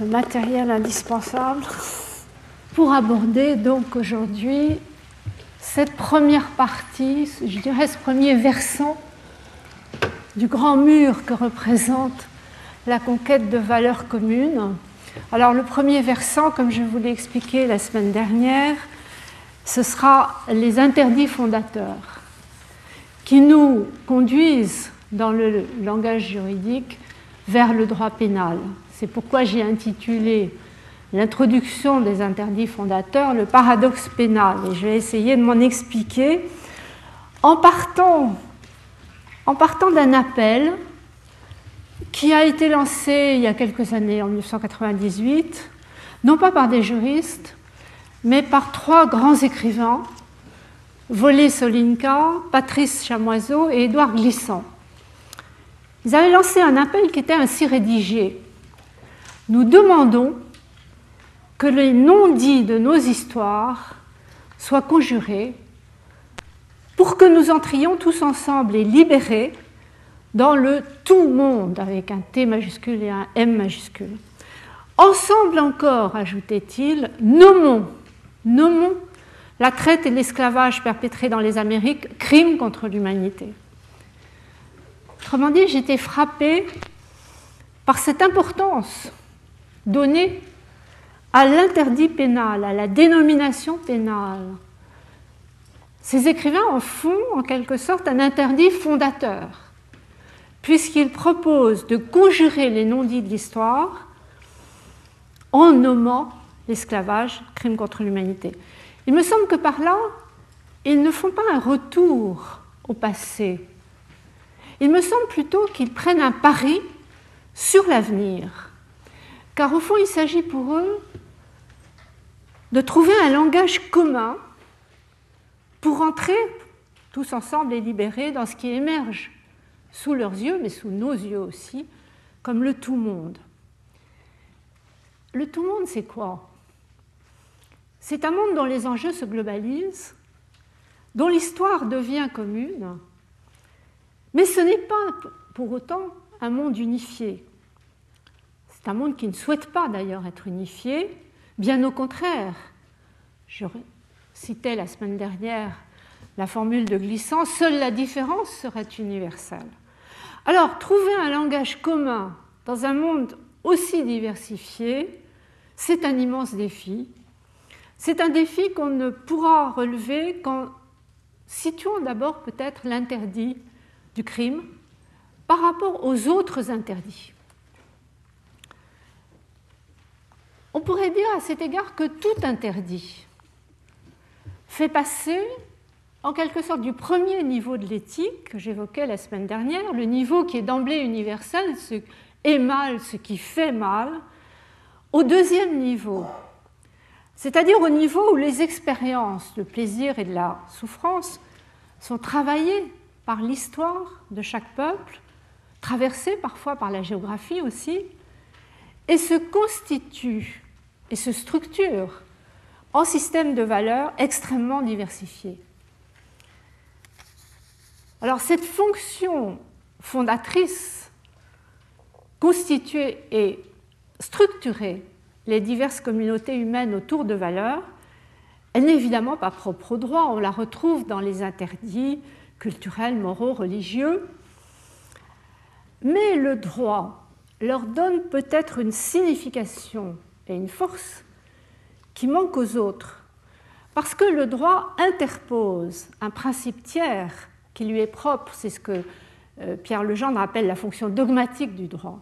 le matériel indispensable pour aborder donc aujourd'hui cette première partie, je dirais ce premier versant du grand mur que représente la conquête de valeurs communes. Alors le premier versant, comme je vous l'ai expliqué la semaine dernière, ce sera les interdits fondateurs qui nous conduisent dans le langage juridique vers le droit pénal. C'est pourquoi j'ai intitulé l'introduction des interdits fondateurs le paradoxe pénal. Et je vais essayer de m'en expliquer en partant, d'un appel qui a été lancé il y a quelques années, en 1998, non pas par des juristes, mais par trois grands écrivains, Volé Solinka, Patrice Chamoiseau et Édouard Glissant. Ils avaient lancé un appel qui était ainsi rédigé. Nous demandons que les non-dits de nos histoires soient conjurés pour que nous entrions tous ensemble et libérés dans le tout monde avec un T majuscule et un M majuscule. Ensemble encore, ajoutait-il, nommons, nommons la traite et l'esclavage perpétrés dans les Amériques crimes contre l'humanité. Autrement dit, j'étais frappée par cette importance donnée à l'interdit pénal, à la dénomination pénale. Ces écrivains en font en quelque sorte un interdit fondateur, puisqu'ils proposent de conjurer les non-dits de l'histoire en nommant l'esclavage crime contre l'humanité. Il me semble que par là, ils ne font pas un retour au passé. Il me semble plutôt qu'ils prennent un pari sur l'avenir. Car au fond, il s'agit pour eux de trouver un langage commun pour entrer tous ensemble et libérés dans ce qui émerge sous leurs yeux, mais sous nos yeux aussi, comme le tout monde. Le tout monde, c'est quoi? C'est un monde dont les enjeux se globalisent, dont l'histoire devient commune, mais ce n'est pas pour autant un monde unifié. C'est un monde qui ne souhaite pas d'ailleurs être unifié, bien au contraire. Je citais la semaine dernière la formule de glissant, seule la différence serait universelle. Alors, trouver un langage commun dans un monde aussi diversifié, c'est un immense défi, c'est un défi qu'on ne pourra relever qu'en situant d'abord peut-être l'interdit du crime par rapport aux autres interdits. On pourrait dire à cet égard que tout interdit fait passer en quelque sorte du premier niveau de l'éthique que j'évoquais la semaine dernière, le niveau qui est d'emblée universel, ce qui est mal, ce qui fait mal, au deuxième niveau, c'est-à-dire au niveau où les expériences de plaisir et de la souffrance sont travaillées par l'histoire de chaque peuple, traversées parfois par la géographie aussi, et se constituent et se structurent en systèmes de valeurs extrêmement diversifiés. Alors cette fonction fondatrice, constituée et structurée les diverses communautés humaines autour de valeurs, elle n'est évidemment pas propre au droit, on la retrouve dans les interdits culturels, moraux, religieux, mais le droit leur donne peut-être une signification et une force qui manquent aux autres, parce que le droit interpose un principe tiers qui lui est propre, c'est ce que euh, Pierre Legendre appelle la fonction dogmatique du droit.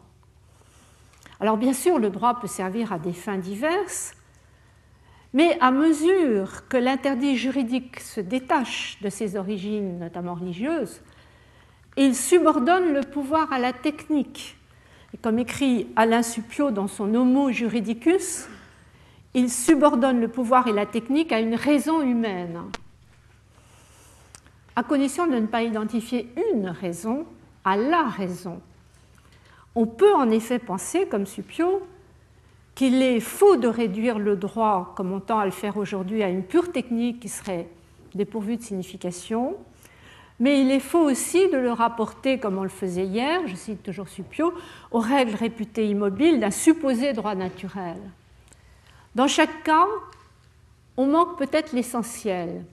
Alors bien sûr, le droit peut servir à des fins diverses, mais à mesure que l'interdit juridique se détache de ses origines, notamment religieuses, il subordonne le pouvoir à la technique. Et comme écrit Alain Suppiot dans son Homo juridicus, il subordonne le pouvoir et la technique à une raison humaine, à condition de ne pas identifier une raison à la raison. On peut en effet penser, comme Supio, qu'il est faux de réduire le droit, comme on tend à le faire aujourd'hui, à une pure technique qui serait dépourvue de signification, mais il est faux aussi de le rapporter, comme on le faisait hier, je cite toujours Supio, aux règles réputées immobiles d'un supposé droit naturel. Dans chaque cas, on manque peut-être l'essentiel,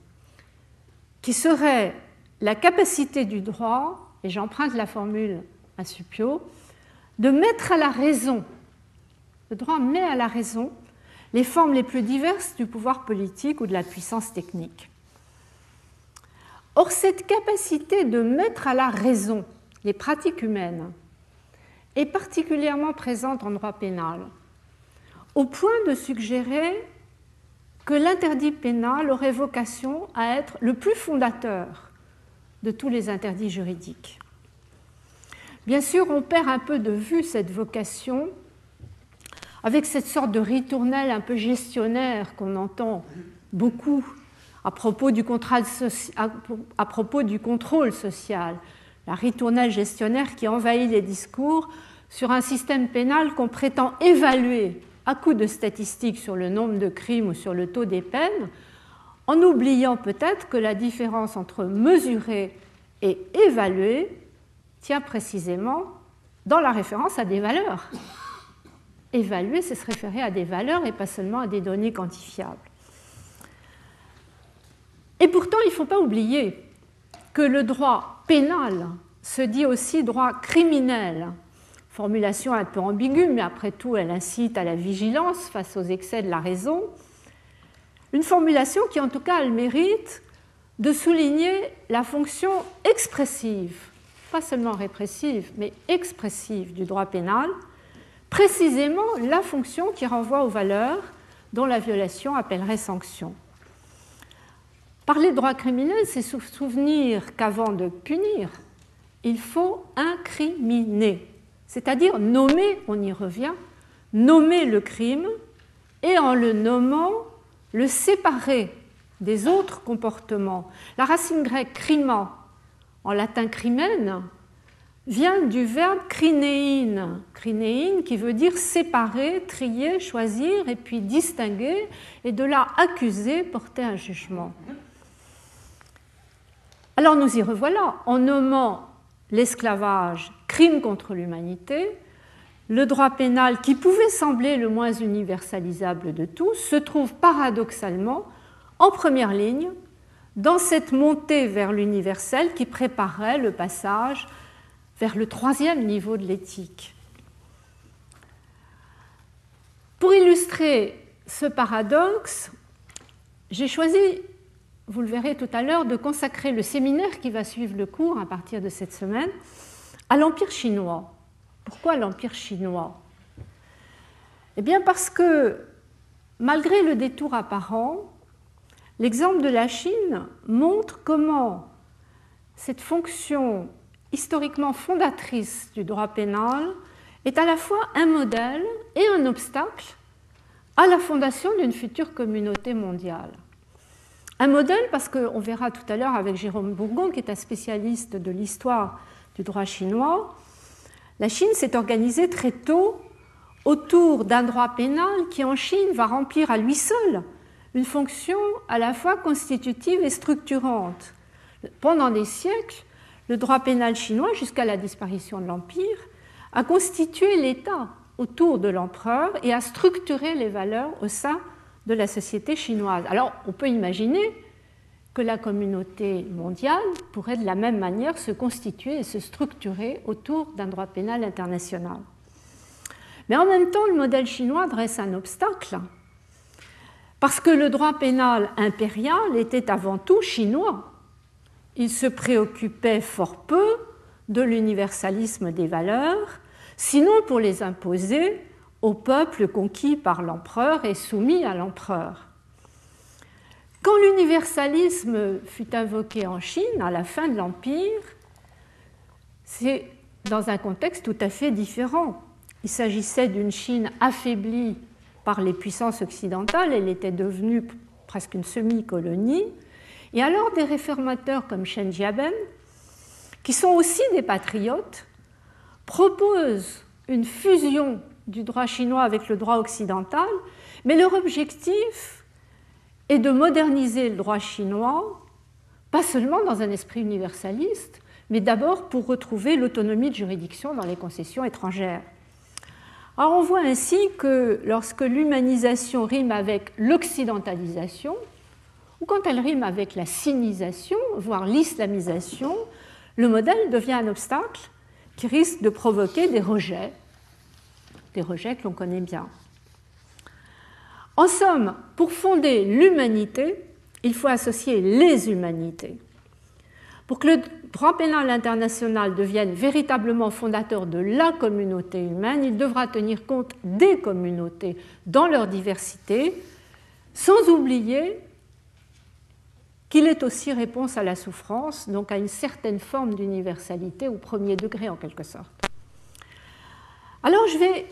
qui serait la capacité du droit, et j'emprunte la formule à Supio, de mettre à la raison, le droit met à la raison les formes les plus diverses du pouvoir politique ou de la puissance technique. Or, cette capacité de mettre à la raison les pratiques humaines est particulièrement présente en droit pénal, au point de suggérer que l'interdit pénal aurait vocation à être le plus fondateur de tous les interdits juridiques. Bien sûr, on perd un peu de vue cette vocation avec cette sorte de ritournelle un peu gestionnaire qu'on entend beaucoup à propos, du contrôle social, la ritournelle gestionnaire qui envahit les discours sur un système pénal qu'on prétend évaluer à coup de statistiques sur le nombre de crimes ou sur le taux des peines, en oubliant peut-être que la différence entre mesurer et évaluer tient précisément dans la référence à des valeurs. Évaluer, c'est se référer à des valeurs et pas seulement à des données quantifiables. Et pourtant, il ne faut pas oublier que le droit pénal se dit aussi droit criminel. Formulation un peu ambiguë, mais après tout, elle incite à la vigilance face aux excès de la raison. Une formulation qui, en tout cas, a le mérite de souligner la fonction expressive, pas seulement répressive, mais expressive du droit pénal, précisément la fonction qui renvoie aux valeurs dont la violation appellerait sanction. Parler de droit criminel, c'est se souvenir qu'avant de punir, il faut incriminer, c'est-à-dire nommer, on y revient, nommer le crime et en le nommant, le séparer des autres comportements. La racine grecque crima, en latin crimen, vient du verbe crinéine, crinéine qui veut dire séparer, trier, choisir et puis distinguer, et de là accuser, porter un jugement. Alors nous y revoilà, en nommant l'esclavage crime contre l'humanité, le droit pénal, qui pouvait sembler le moins universalisable de tous, se trouve paradoxalement en première ligne dans cette montée vers l'universel qui préparait le passage vers le troisième niveau de l'éthique. Pour illustrer ce paradoxe, j'ai choisi vous le verrez tout à l'heure, de consacrer le séminaire qui va suivre le cours à partir de cette semaine à l'Empire chinois. Pourquoi l'Empire chinois? Eh bien parce que, malgré le détour apparent, l'exemple de la Chine montre comment cette fonction historiquement fondatrice du droit pénal est à la fois un modèle et un obstacle à la fondation d'une future communauté mondiale. Un modèle, parce qu'on verra tout à l'heure avec Jérôme Bourgon, qui est un spécialiste de l'histoire du droit chinois, la Chine s'est organisée très tôt autour d'un droit pénal qui en Chine va remplir à lui seul une fonction à la fois constitutive et structurante. Pendant des siècles, le droit pénal chinois, jusqu'à la disparition de l'Empire, a constitué l'État autour de l'empereur et a structuré les valeurs au sein de la société chinoise. Alors on peut imaginer que la communauté mondiale pourrait de la même manière se constituer et se structurer autour d'un droit pénal international. Mais en même temps, le modèle chinois dresse un obstacle, parce que le droit pénal impérial était avant tout chinois. Il se préoccupait fort peu de l'universalisme des valeurs, sinon pour les imposer au peuple conquis par l'empereur et soumis à l'empereur. Quand l'universalisme fut invoqué en Chine à la fin de l'Empire, c'est dans un contexte tout à fait différent. Il s'agissait d'une Chine affaiblie par les puissances occidentales, elle était devenue presque une semi-colonie, et alors des réformateurs comme Shen Jiaben, qui sont aussi des patriotes, proposent une fusion du droit chinois avec le droit occidental, mais leur objectif est de moderniser le droit chinois pas seulement dans un esprit universaliste, mais d'abord pour retrouver l'autonomie de juridiction dans les concessions étrangères. Alors on voit ainsi que lorsque l'humanisation rime avec l'occidentalisation, ou quand elle rime avec la sinisation, voire l'islamisation, le modèle devient un obstacle qui risque de provoquer des rejets, des rejets que l'on connaît bien. En somme, pour fonder l'humanité, il faut associer les humanités. Pour que le droit pénal international devienne véritablement fondateur de la communauté humaine, il devra tenir compte des communautés dans leur diversité, sans oublier qu'il est aussi réponse à la souffrance, donc à une certaine forme d'universalité au premier degré en quelque sorte. Alors je vais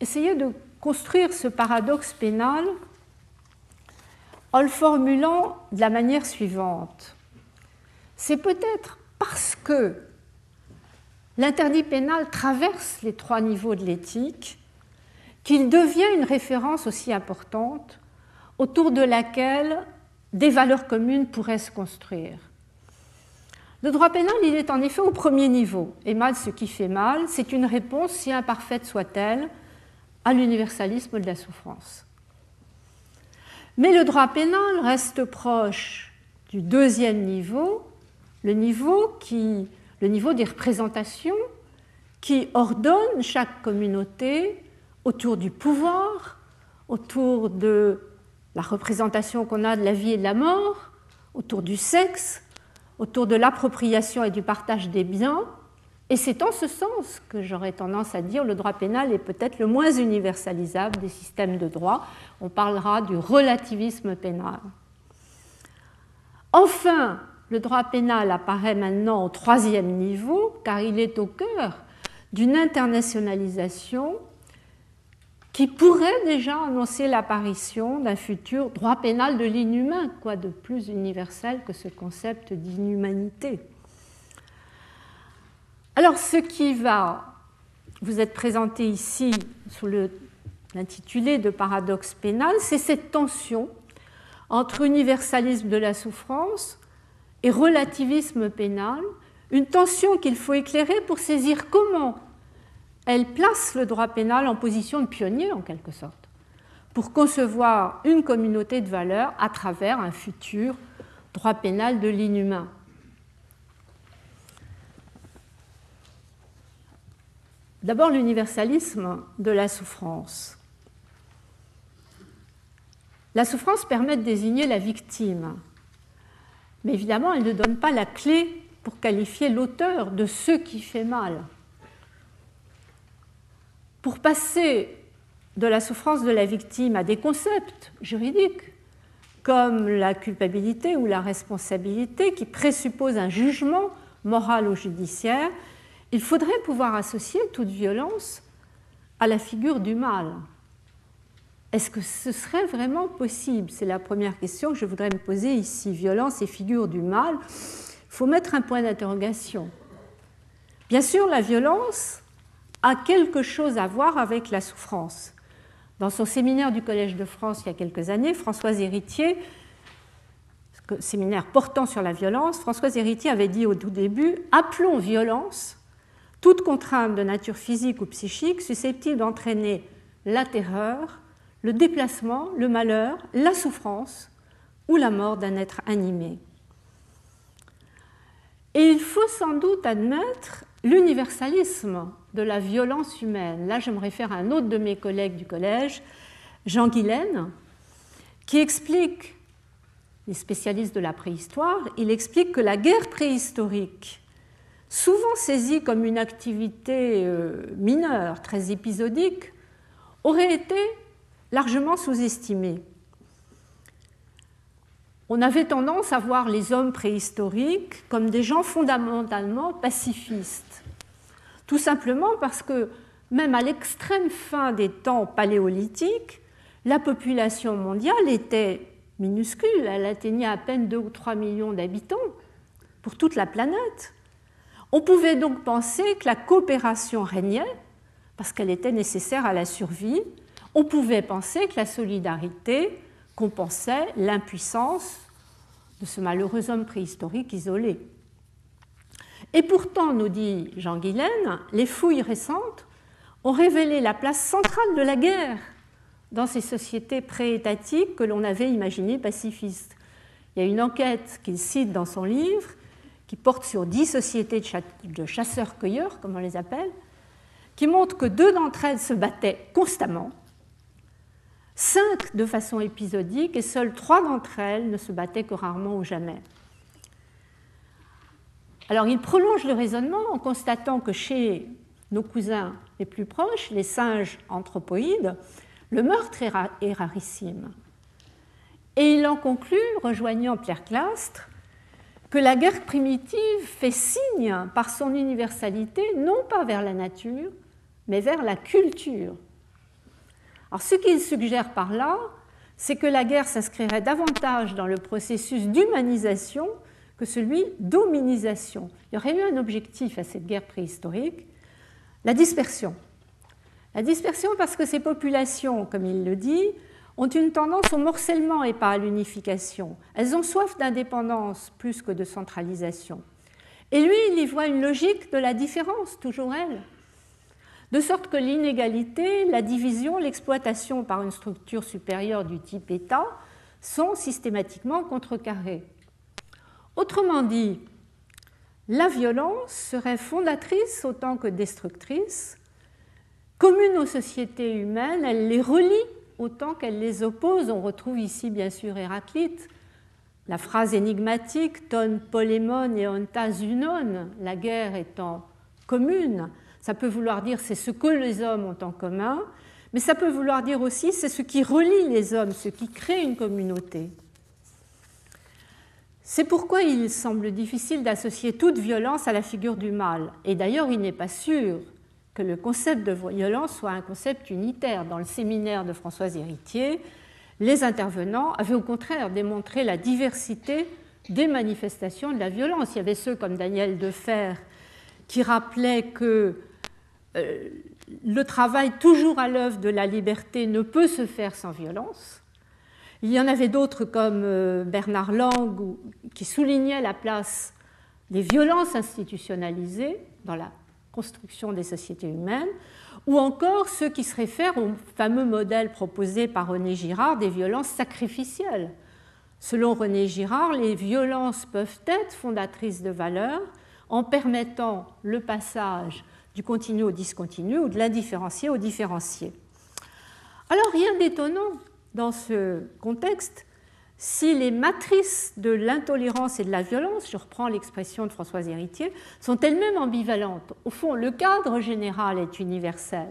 essayer de construire ce paradoxe pénal en le formulant de la manière suivante. C'est peut-être parce que l'interdit pénal traverse les trois niveaux de l'éthique qu'il devient une référence aussi importante autour de laquelle des valeurs communes pourraient se construire. Le droit pénal, il est en effet au premier niveau, et mal ce qui fait mal, c'est une réponse, si imparfaite soit-elle, à l'universalisme de la souffrance. Mais le droit pénal reste proche du deuxième niveau, le niveau, des représentations qui ordonnent chaque communauté autour du pouvoir, autour de la représentation qu'on a de la vie et de la mort, autour du sexe, autour de l'appropriation et du partage des biens. Et c'est en ce sens que j'aurais tendance à dire le droit pénal est peut-être le moins universalisable des systèmes de droit. On parlera du relativisme pénal. Enfin, le droit pénal apparaît maintenant au troisième niveau car il est au cœur d'une internationalisation qui pourrait déjà annoncer l'apparition d'un futur droit pénal de l'inhumain, quoi de plus universel que ce concept d'inhumanité. Alors ce qui va vous être présenté ici sous l'intitulé de paradoxe pénal, c'est cette tension entre universalisme de la souffrance et relativisme pénal, une tension qu'il faut éclairer pour saisir comment elle place le droit pénal en position de pionnier en quelque sorte, pour concevoir une communauté de valeurs à travers un futur droit pénal de l'inhumain. D'abord l'universalisme de la souffrance. La souffrance permet de désigner la victime, mais évidemment elle ne donne pas la clé pour qualifier l'auteur de ce qui fait mal pour passer de la souffrance de la victime à des concepts juridiques comme la culpabilité ou la responsabilité qui présupposent un jugement moral ou judiciaire, il faudrait pouvoir associer toute violence à la figure du mal. Est-ce que ce serait vraiment possible? C'est la première question que je voudrais me poser ici. Violence et figure du mal, il faut mettre un point d'interrogation. Bien sûr, la violence a quelque chose à voir avec la souffrance. Dans son séminaire du Collège de France il y a quelques années, Françoise Héritier, séminaire portant sur la violence, Françoise Héritier avait dit au tout début Appelons violence toute contrainte de nature physique ou psychique susceptible d'entraîner la terreur, le déplacement, le malheur, la souffrance ou la mort d'un être animé. Et il faut sans doute admettre l'universalisme de la violence humaine. Là, je me réfère à un autre de mes collègues du collège, Jean Guilaine, qui explique, les spécialistes de la préhistoire, il explique que la guerre préhistorique, souvent saisie comme une activité euh, mineure, très épisodique, aurait été largement sous-estimée. On avait tendance à voir les hommes préhistoriques comme des gens fondamentalement pacifistes. Tout simplement parce que même à l'extrême fin des temps paléolithiques, la population mondiale était minuscule, elle atteignait à peine 2 ou 3 millions d'habitants pour toute la planète. On pouvait donc penser que la coopération régnait parce qu'elle était nécessaire à la survie. On pouvait penser que la solidarité compensait l'impuissance de ce malheureux homme préhistorique isolé. Et pourtant, nous dit Jean Guilaine, les fouilles récentes ont révélé la place centrale de la guerre dans ces sociétés préétatiques que l'on avait imaginées pacifistes. Il y a une enquête qu'il cite dans son livre qui porte sur dix sociétés de chasseurs-cueilleurs, comme on les appelle, qui montre que deux d'entre elles se battaient constamment, cinq de façon épisodique, et seules trois d'entre elles ne se battaient que rarement ou jamais. Alors il prolonge le raisonnement en constatant que chez nos cousins les plus proches, les singes anthropoïdes, le meurtre est rarissime. Et il en conclut, rejoignant Pierre Clastre, que la guerre primitive fait signe par son universalité non pas vers la nature, mais vers la culture. Alors ce qu'il suggère par là, c'est que la guerre s'inscrirait davantage dans le processus d'humanisation que celui d'hominisation. Il y aurait eu un objectif à cette guerre préhistorique, la dispersion. La dispersion parce que ces populations, comme il le dit, ont une tendance au morcellement et pas à l'unification. Elles ont soif d'indépendance plus que de centralisation. Et lui, il y voit une logique de la différence, toujours elle. De sorte que l'inégalité, la division, l'exploitation par une structure supérieure du type État sont systématiquement contrecarrées. Autrement dit, la violence serait fondatrice autant que destructrice, commune aux sociétés humaines, elle les relie autant qu'elle les oppose. On retrouve ici bien sûr Héraclite, la phrase énigmatique ton polémon et onta zunon, la guerre étant commune. Ça peut vouloir dire c'est ce que les hommes ont en commun, mais ça peut vouloir dire aussi c'est ce qui relie les hommes, ce qui crée une communauté. C'est pourquoi il semble difficile d'associer toute violence à la figure du mal. Et d'ailleurs, il n'est pas sûr que le concept de violence soit un concept unitaire. Dans le séminaire de Françoise Héritier, les intervenants avaient au contraire démontré la diversité des manifestations de la violence. Il y avait ceux comme Daniel Defer qui rappelaient que euh, le travail toujours à l'œuvre de la liberté ne peut se faire sans violence. Il y en avait d'autres comme euh, Bernard Lang qui soulignait la place des violences institutionnalisées dans la construction des sociétés humaines, ou encore ceux qui se réfèrent au fameux modèle proposé par René Girard des violences sacrificielles. Selon René Girard, les violences peuvent être fondatrices de valeurs en permettant le passage du continu au discontinu ou de l'indifférencié au différencié. Alors rien d'étonnant dans ce contexte si les matrices de l'intolérance et de la violence, je reprends l'expression de Françoise Héritier, sont elles-mêmes ambivalentes. Au fond, le cadre général est universel.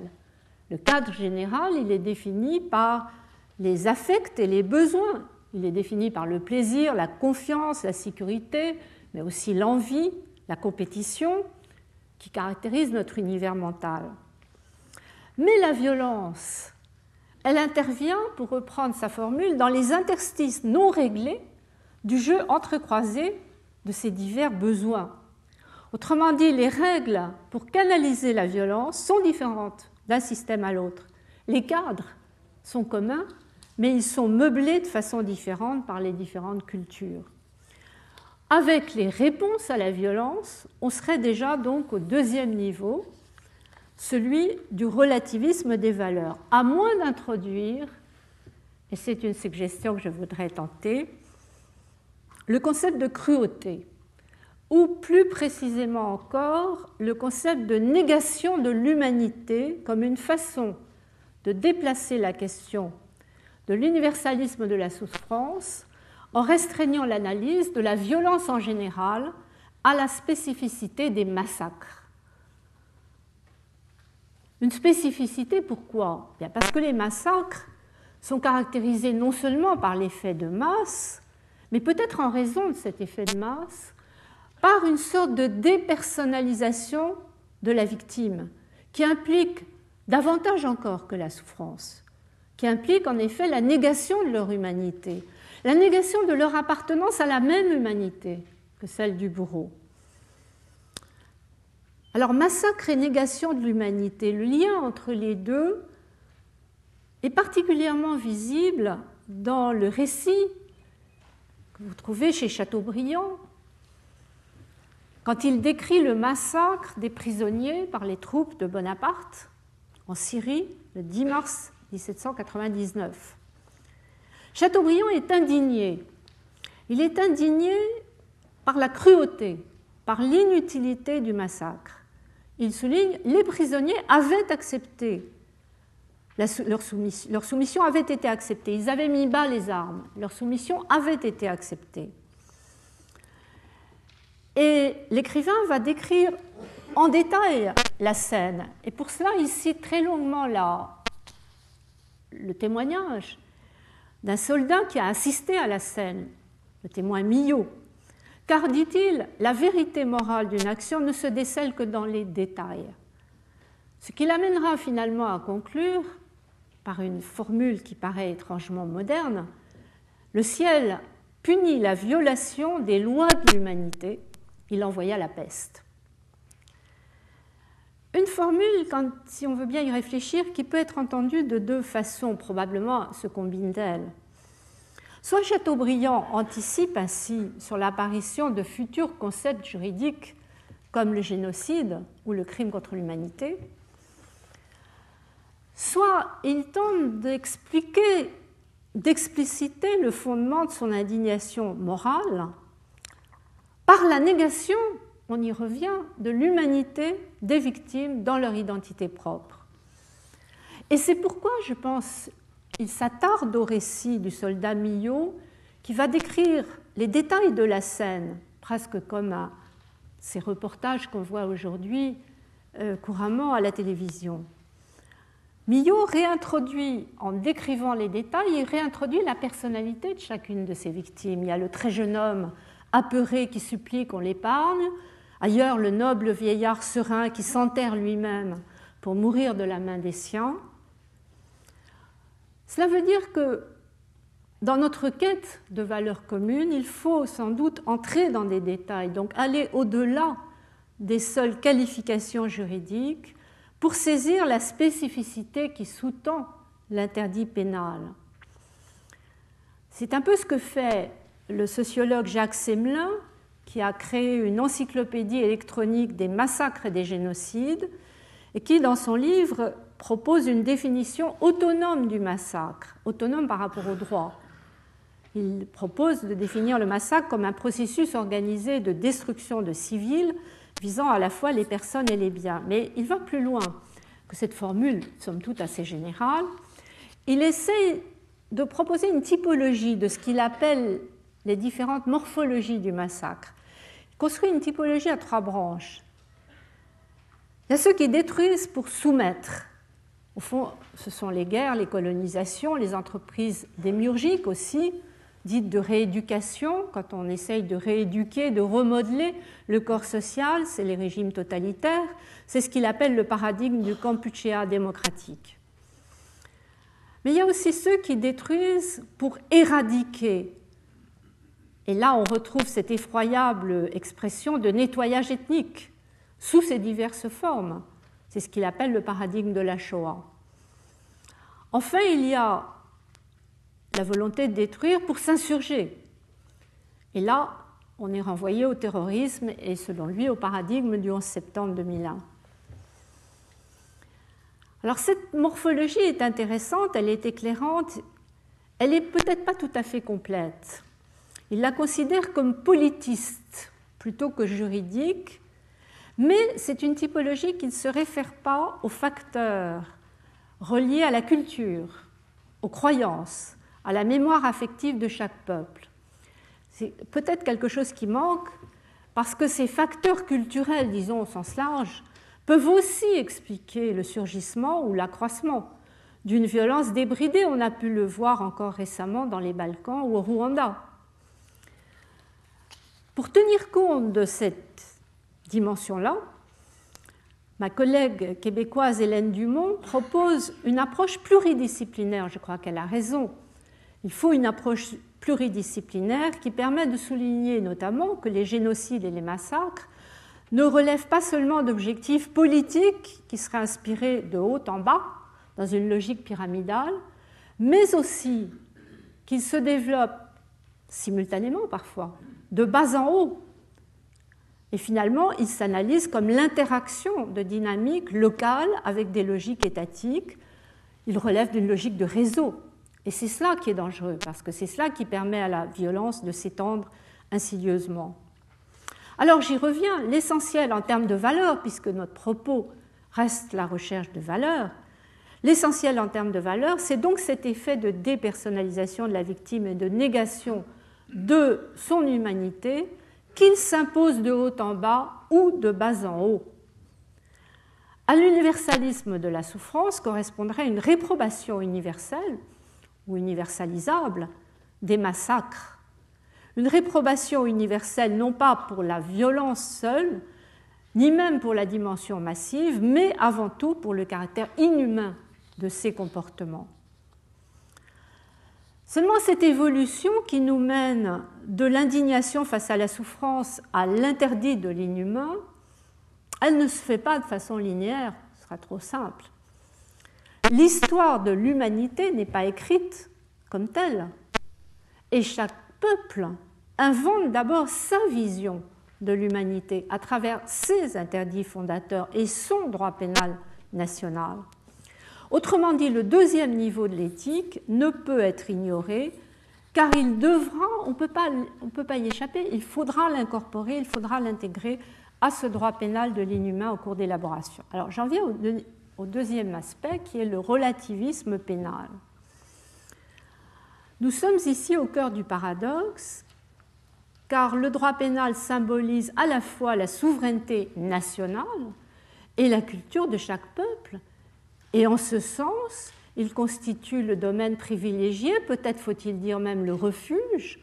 Le cadre général, il est défini par les affects et les besoins. Il est défini par le plaisir, la confiance, la sécurité, mais aussi l'envie, la compétition, qui caractérisent notre univers mental. Mais la violence, elle intervient, pour reprendre sa formule, dans les interstices non réglés du jeu entrecroisé de ces divers besoins. Autrement dit, les règles pour canaliser la violence sont différentes d'un système à l'autre. Les cadres sont communs, mais ils sont meublés de façon différente par les différentes cultures. Avec les réponses à la violence, on serait déjà donc au deuxième niveau, celui du relativisme des valeurs, à moins d'introduire, et c'est une suggestion que je voudrais tenter, le concept de cruauté, ou plus précisément encore le concept de négation de l'humanité comme une façon de déplacer la question de l'universalisme de la souffrance en restreignant l'analyse de la violence en général à la spécificité des massacres. Une spécificité, pourquoi? Parce que les massacres sont caractérisés non seulement par l'effet de masse, mais peut-être en raison de cet effet de masse, par une sorte de dépersonnalisation de la victime, qui implique davantage encore que la souffrance, qui implique en effet la négation de leur humanité, la négation de leur appartenance à la même humanité que celle du bourreau. Alors massacre et négation de l'humanité, le lien entre les deux est particulièrement visible dans le récit que vous trouvez chez Chateaubriand, quand il décrit le massacre des prisonniers par les troupes de Bonaparte en Syrie le 10 mars 1799. Chateaubriand est indigné. Il est indigné par la cruauté, par l'inutilité du massacre. Il souligne les prisonniers avaient accepté leur, soumission, avait été acceptée. Ils avaient mis bas les armes. Leur soumission avait été acceptée. Et l'écrivain va décrire en détail la scène. Et pour cela, il cite très longuement le témoignage d'un soldat qui a assisté à la scène, le témoin Millot. Car, dit-il, la vérité morale d'une action ne se décèle que dans les détails. Ce qui l'amènera finalement à conclure, par une formule qui paraît étrangement moderne, le ciel punit la violation des lois de l'humanité il envoya la peste. Une formule, si on veut bien y réfléchir, qui peut être entendue de deux façons, probablement se combinent-elles. Soit Chateaubriand anticipe ainsi sur l'apparition de futurs concepts juridiques comme le génocide ou le crime contre l'humanité, soit il tente d'expliquer, d'expliciter le fondement de son indignation morale par la négation, on y revient, de l'humanité des victimes dans leur identité propre. Et c'est pourquoi, je pense, il s'attarde au récit du soldat Millot, qui va décrire les détails de la scène, presque comme à ces reportages qu'on voit aujourd'hui euh, couramment à la télévision. Millot réintroduit, en décrivant les détails, il réintroduit la personnalité de chacune de ces victimes. Il y a le très jeune homme apeuré qui supplie qu'on l'épargne, ailleurs le noble vieillard serein qui s'enterre lui-même pour mourir de la main des siens. Cela veut dire que dans notre quête de valeurs communes, il faut sans doute entrer dans des détails, donc aller au-delà des seules qualifications juridiques pour saisir la spécificité qui sous-tend l'interdit pénal. C'est un peu ce que fait le sociologue Jacques Semelin, qui a créé une encyclopédie électronique des massacres et des génocides, et qui, dans son livre, propose une définition autonome du massacre, autonome par rapport au droit. Il propose de définir le massacre comme un processus organisé de destruction de civils visant à la fois les personnes et les biens. Mais il va plus loin que cette formule, somme toute assez générale. Il essaie de proposer une typologie de ce qu'il appelle les différentes morphologies du massacre. Il construit une typologie à trois branches. Il y a ceux qui détruisent pour soumettre. Au fond, ce sont les guerres, les colonisations, les entreprises démiurgiques aussi, dites de rééducation, quand on essaye de rééduquer, de remodeler le corps social, c'est les régimes totalitaires, c'est ce qu'il appelle le paradigme du Kampuchea démocratique. Mais il y a aussi ceux qui détruisent pour éradiquer, et là, on retrouve cette effroyable expression de nettoyage ethnique sous ses diverses formes. C'est ce qu'il appelle le paradigme de la Shoah. Enfin, il y a la volonté de détruire pour s'insurger. Et là, on est renvoyé au terrorisme et selon lui au paradigme du 11 septembre 2001. Alors cette morphologie est intéressante, elle est éclairante, elle n'est peut-être pas tout à fait complète. Il la considère comme politiste plutôt que juridique, mais c'est une typologie qui ne se réfère pas aux facteurs reliés à la culture, aux croyances, à la mémoire affective de chaque peuple. C'est peut-être quelque chose qui manque parce que ces facteurs culturels, disons au sens large, peuvent aussi expliquer le surgissement ou l'accroissement d'une violence débridée. On a pu le voir encore récemment dans les Balkans ou au Rwanda. Pour tenir compte de cette dimension-là, ma collègue québécoise Hélène Dumont propose une approche pluridisciplinaire. Je crois qu'elle a raison. Il faut une approche pluridisciplinaire qui permet de souligner notamment que les génocides et les massacres ne relèvent pas seulement d'objectifs politiques qui seraient inspirés de haut en bas, dans une logique pyramidale, mais aussi qu'ils se développent simultanément parfois, de bas en haut. Et finalement, il s'analyse comme l'interaction de dynamiques locales avec des logiques étatiques. Il relève d'une logique de réseau. Et c'est cela qui est dangereux, parce que c'est cela qui permet à la violence de s'étendre insidieusement. Alors j'y reviens, l'essentiel en termes de valeur, puisque notre propos reste la recherche de valeur, l'essentiel en termes de valeur, c'est donc cet effet de dépersonnalisation de la victime et de négation de son humanité qu'il s'impose de haut en bas ou de bas en haut. À l'universalisme de la souffrance correspondrait une réprobation universelle ou universalisable des massacres. Une réprobation universelle non pas pour la violence seule, ni même pour la dimension massive, mais avant tout pour le caractère inhumain de ces comportements. Seulement cette évolution qui nous mène de l'indignation face à la souffrance à l'interdit de l'inhumain, elle ne se fait pas de façon linéaire, ce sera trop simple. L'histoire de l'humanité n'est pas écrite comme telle, et chaque peuple invente d'abord sa vision de l'humanité à travers ses interdits fondateurs et son droit pénal national. Autrement dit, le deuxième niveau de l'éthique ne peut être ignoré car il devra, on ne peut pas y échapper, il faudra l'incorporer, il faudra l'intégrer à ce droit pénal de l'inhumain au cours d'élaboration. Alors j'en viens au, deuxième aspect qui est le relativisme pénal. Nous sommes ici au cœur du paradoxe car le droit pénal symbolise à la fois la souveraineté nationale et la culture de chaque peuple, et en ce sens, il constitue le domaine privilégié, peut-être faut-il dire même le refuge,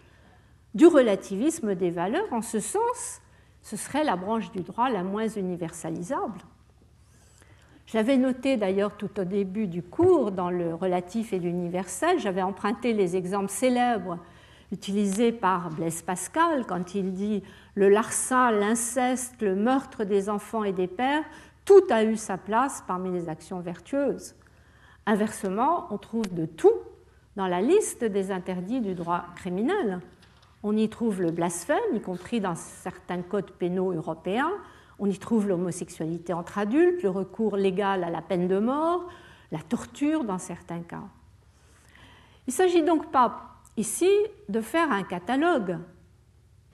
du relativisme des valeurs. En ce sens, ce serait la branche du droit la moins universalisable. Je l'avais noté d'ailleurs tout au début du cours dans le relatif et l'universel. J'avais emprunté les exemples célèbres utilisés par Blaise Pascal quand il dit le larcin, l'inceste, le meurtre des enfants et des pères tout a eu sa place parmi les actions vertueuses. Inversement, on trouve de tout dans la liste des interdits du droit criminel. On y trouve le blasphème, y compris dans certains codes pénaux européens. On y trouve l'homosexualité entre adultes, le recours légal à la peine de mort, la torture dans certains cas. Il ne s'agit donc pas ici de faire un catalogue,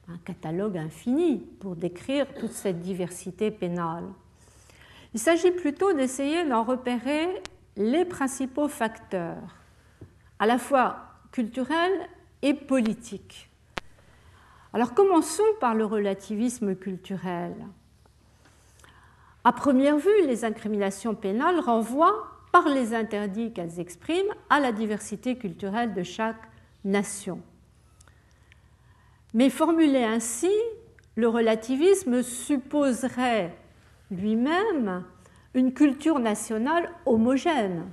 un catalogue infini pour décrire toute cette diversité pénale. Il s'agit plutôt d'essayer d'en repérer les principaux facteurs, à la fois culturels et politiques. Alors commençons par le relativisme culturel. À première vue, les incriminations pénales renvoient, par les interdits qu'elles expriment, à la diversité culturelle de chaque nation. Mais formulé ainsi, le relativisme supposerait lui-même une culture nationale homogène.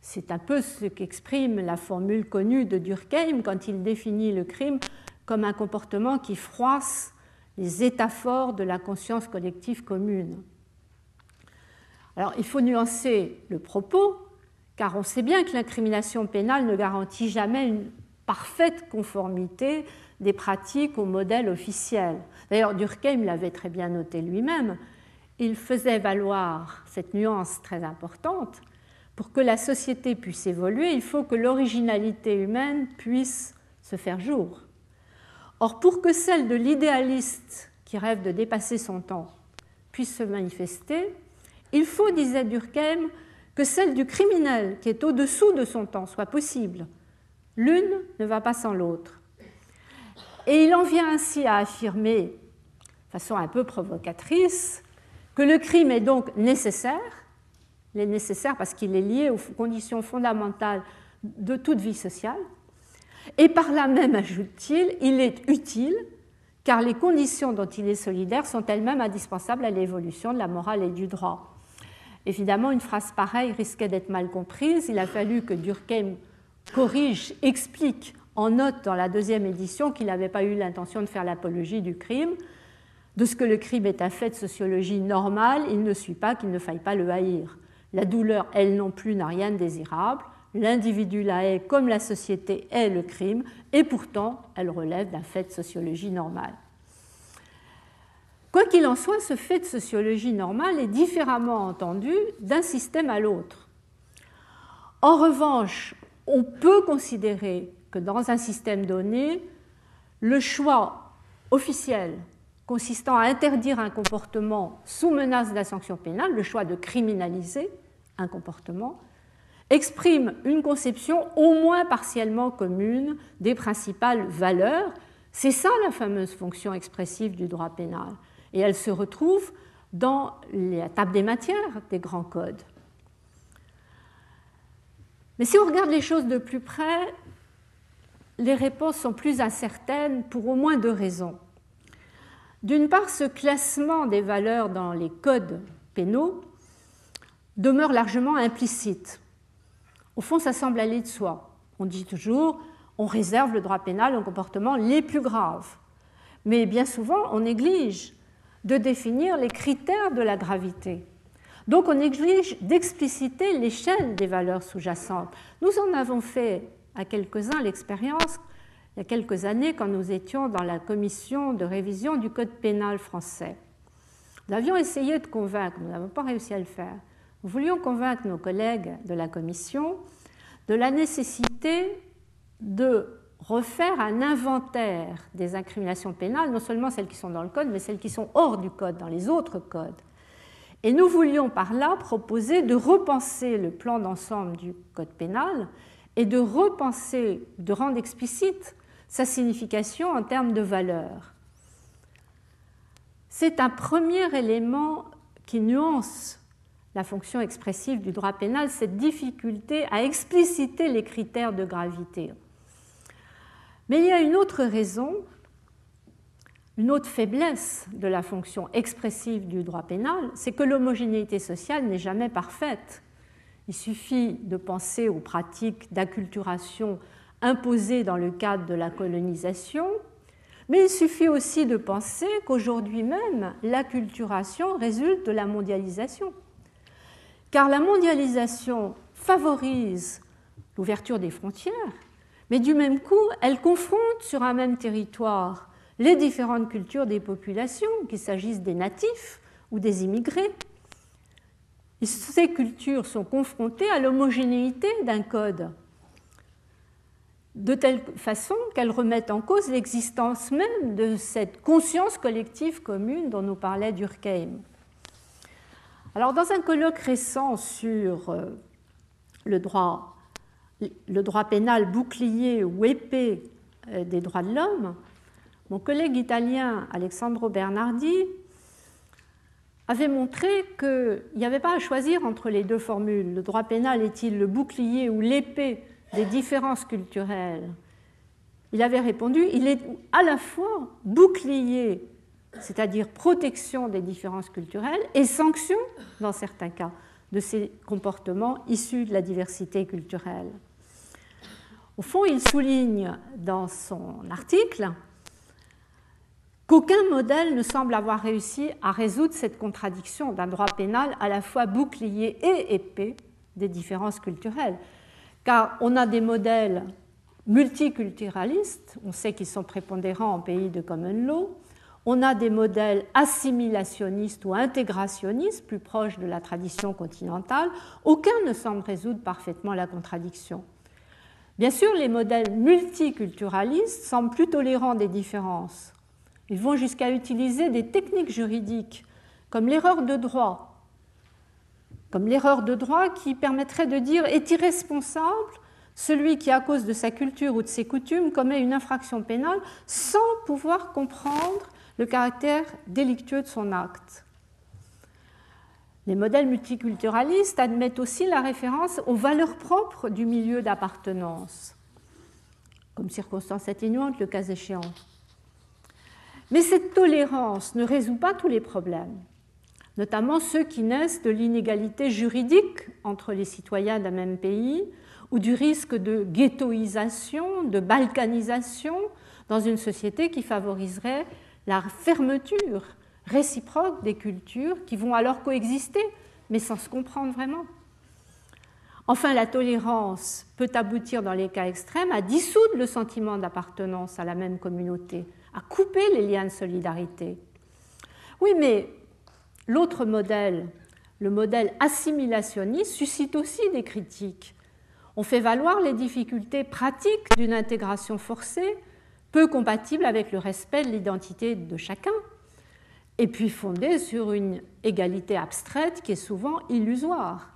C'est un peu ce qu'exprime la formule connue de Durkheim quand il définit le crime comme un comportement qui froisse les états forts de la conscience collective commune. Alors il faut nuancer le propos, car on sait bien que l'incrimination pénale ne garantit jamais une parfaite conformité des pratiques au modèle officiel. D'ailleurs, Durkheim l'avait très bien noté lui-même. Il faisait valoir cette nuance très importante. Pour que la société puisse évoluer, il faut que l'originalité humaine puisse se faire jour. Or, pour que celle de l'idéaliste qui rêve de dépasser son temps puisse se manifester, il faut, disait Durkheim, que celle du criminel qui est au-dessous de son temps soit possible. L'une ne va pas sans l'autre. Et il en vient ainsi à affirmer, de façon un peu provocatrice, que le crime est donc nécessaire. Il est nécessaire parce qu'il est lié aux conditions fondamentales de toute vie sociale. Et par là même, ajoute-t-il, il est utile car les conditions dont il est solidaire sont elles-mêmes indispensables à l'évolution de la morale et du droit. Évidemment, une phrase pareille risquait d'être mal comprise. Il a fallu que Durkheim corrige, explique en note dans la deuxième édition qu'il n'avait pas eu l'intention de faire l'apologie du crime. De ce que le crime est un fait de sociologie normale, il ne suit pas qu'il ne faille pas le haïr. La douleur, elle non plus, n'a rien de désirable. l'individu la est comme la société est le crime, et pourtant elle relève d'un fait de sociologie normale. Quoi qu'il en soit, ce fait de sociologie normale est différemment entendu d'un système à l'autre. En revanche, on peut considérer que dans un système donné, le choix officiel consistant à interdire un comportement sous menace de la sanction pénale, le choix de criminaliser un comportement, exprime une conception au moins partiellement commune des principales valeurs. C'est ça la fameuse fonction expressive du droit pénal. Et elle se retrouve dans la table des matières des grands codes. Mais si on regarde les choses de plus près, les réponses sont plus incertaines pour au moins deux raisons. D'une part, ce classement des valeurs dans les codes pénaux demeure largement implicite. Au fond, ça semble aller de soi. On dit toujours, on réserve le droit pénal aux comportements les plus graves. Mais bien souvent, on néglige de définir les critères de la gravité. Donc on néglige d'expliciter l'échelle des valeurs sous-jacentes. Nous en avons fait à quelques-uns l'expérience il y a quelques années quand nous étions dans la commission de révision du Code pénal français. Nous avions essayé de convaincre, nous n'avons pas réussi à le faire, nous voulions convaincre nos collègues de la commission de la nécessité de refaire un inventaire des incriminations pénales, non seulement celles qui sont dans le code, mais celles qui sont hors du code, dans les autres codes. Et nous voulions par là proposer de repenser le plan d'ensemble du code pénal et de repenser, de rendre explicite sa signification en termes de valeur. C'est un premier élément qui nuance la fonction expressive du droit pénal, cette difficulté à expliciter les critères de gravité. Mais il y a une autre raison, une autre faiblesse de la fonction expressive du droit pénal, c'est que l'homogénéité sociale n'est jamais parfaite. Il suffit de penser aux pratiques d'acculturation imposées dans le cadre de la colonisation, mais il suffit aussi de penser qu'aujourd'hui même, l'acculturation résulte de la mondialisation. Car la mondialisation favorise l'ouverture des frontières, mais du même coup, elle confronte sur un même territoire les différentes cultures des populations, qu'il s'agisse des natifs ou des immigrés. Ces cultures sont confrontées à l'homogénéité d'un code, de telle façon qu'elles remettent en cause l'existence même de cette conscience collective commune dont nous parlait Durkheim. Alors, dans un colloque récent sur euh, le droit le droit pénal bouclier ou épée euh, des droits de l'homme, mon collègue italien Alessandro Bernardi avait montré qu'il n'y avait pas à choisir entre les deux formules. Le droit pénal est-il le bouclier ou l'épée des différences culturelles? Il avait répondu, il est à la fois bouclier, c'est-à-dire protection des différences culturelles, et sanction, dans certains cas, de ces comportements issus de la diversité culturelle. Au fond, il souligne dans son article qu'aucun modèle ne semble avoir réussi à résoudre cette contradiction d'un droit pénal à la fois bouclier et épée des différences culturelles. Car on a des modèles multiculturalistes, on sait qu'ils sont prépondérants en pays de common law, on a des modèles assimilationnistes ou intégrationnistes plus proches de la tradition continentale, aucun ne semble résoudre parfaitement la contradiction. Bien sûr, les modèles multiculturalistes semblent plus tolérants des différences. Ils vont jusqu'à utiliser des techniques juridiques comme l'erreur de droit, comme l'erreur de droit qui permettrait de dire est irresponsable celui qui, à cause de sa culture ou de ses coutumes, commet une infraction pénale sans pouvoir comprendre le caractère délictueux de son acte. Les modèles multiculturalistes admettent aussi la référence aux valeurs propres du milieu d'appartenance, comme circonstance atténuante le cas échéant. Mais cette tolérance ne résout pas tous les problèmes, notamment ceux qui naissent de l'inégalité juridique entre les citoyens d'un même pays ou du risque de ghettoisation, de balkanisation dans une société qui favoriserait la fermeture réciproque des cultures qui vont alors coexister, mais sans se comprendre vraiment. Enfin, la tolérance peut aboutir dans les cas extrêmes à dissoudre le sentiment d'appartenance à la même communauté, à couper les liens de solidarité. Oui, mais l'autre modèle, le modèle assimilationniste, suscite aussi des critiques. On fait valoir les difficultés pratiques d'une intégration forcée, peu compatible avec le respect de l'identité de chacun, et puis fondée sur une égalité abstraite qui est souvent illusoire.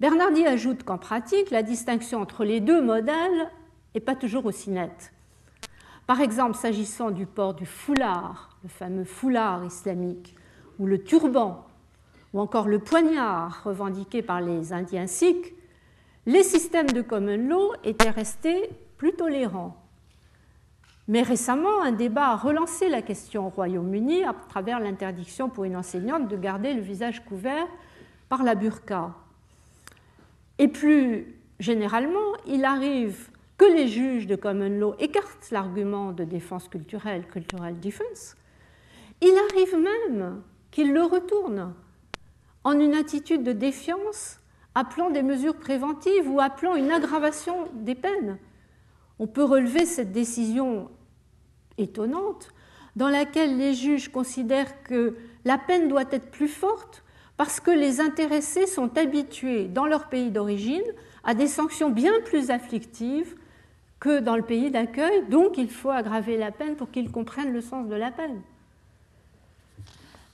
Bernardi ajoute qu'en pratique, la distinction entre les deux modèles n'est pas toujours aussi nette. Par exemple, s'agissant du port du foulard, le fameux foulard islamique, ou le turban, ou encore le poignard revendiqué par les Indiens sikhs, les systèmes de common law étaient restés plus tolérants. Mais récemment, un débat a relancé la question au Royaume-Uni à travers l'interdiction pour une enseignante de garder le visage couvert par la burqa. Et plus généralement, il arrive que les juges de common law écartent l'argument de défense culturelle, cultural defense. Il arrive même qu'ils le retournent en une attitude de défiance, appelant des mesures préventives ou appelant une aggravation des peines. On peut relever cette décision étonnante dans laquelle les juges considèrent que la peine doit être plus forte parce que les intéressés sont habitués dans leur pays d'origine à des sanctions bien plus afflictives que dans le pays d'accueil, donc il faut aggraver la peine pour qu'ils comprennent le sens de la peine.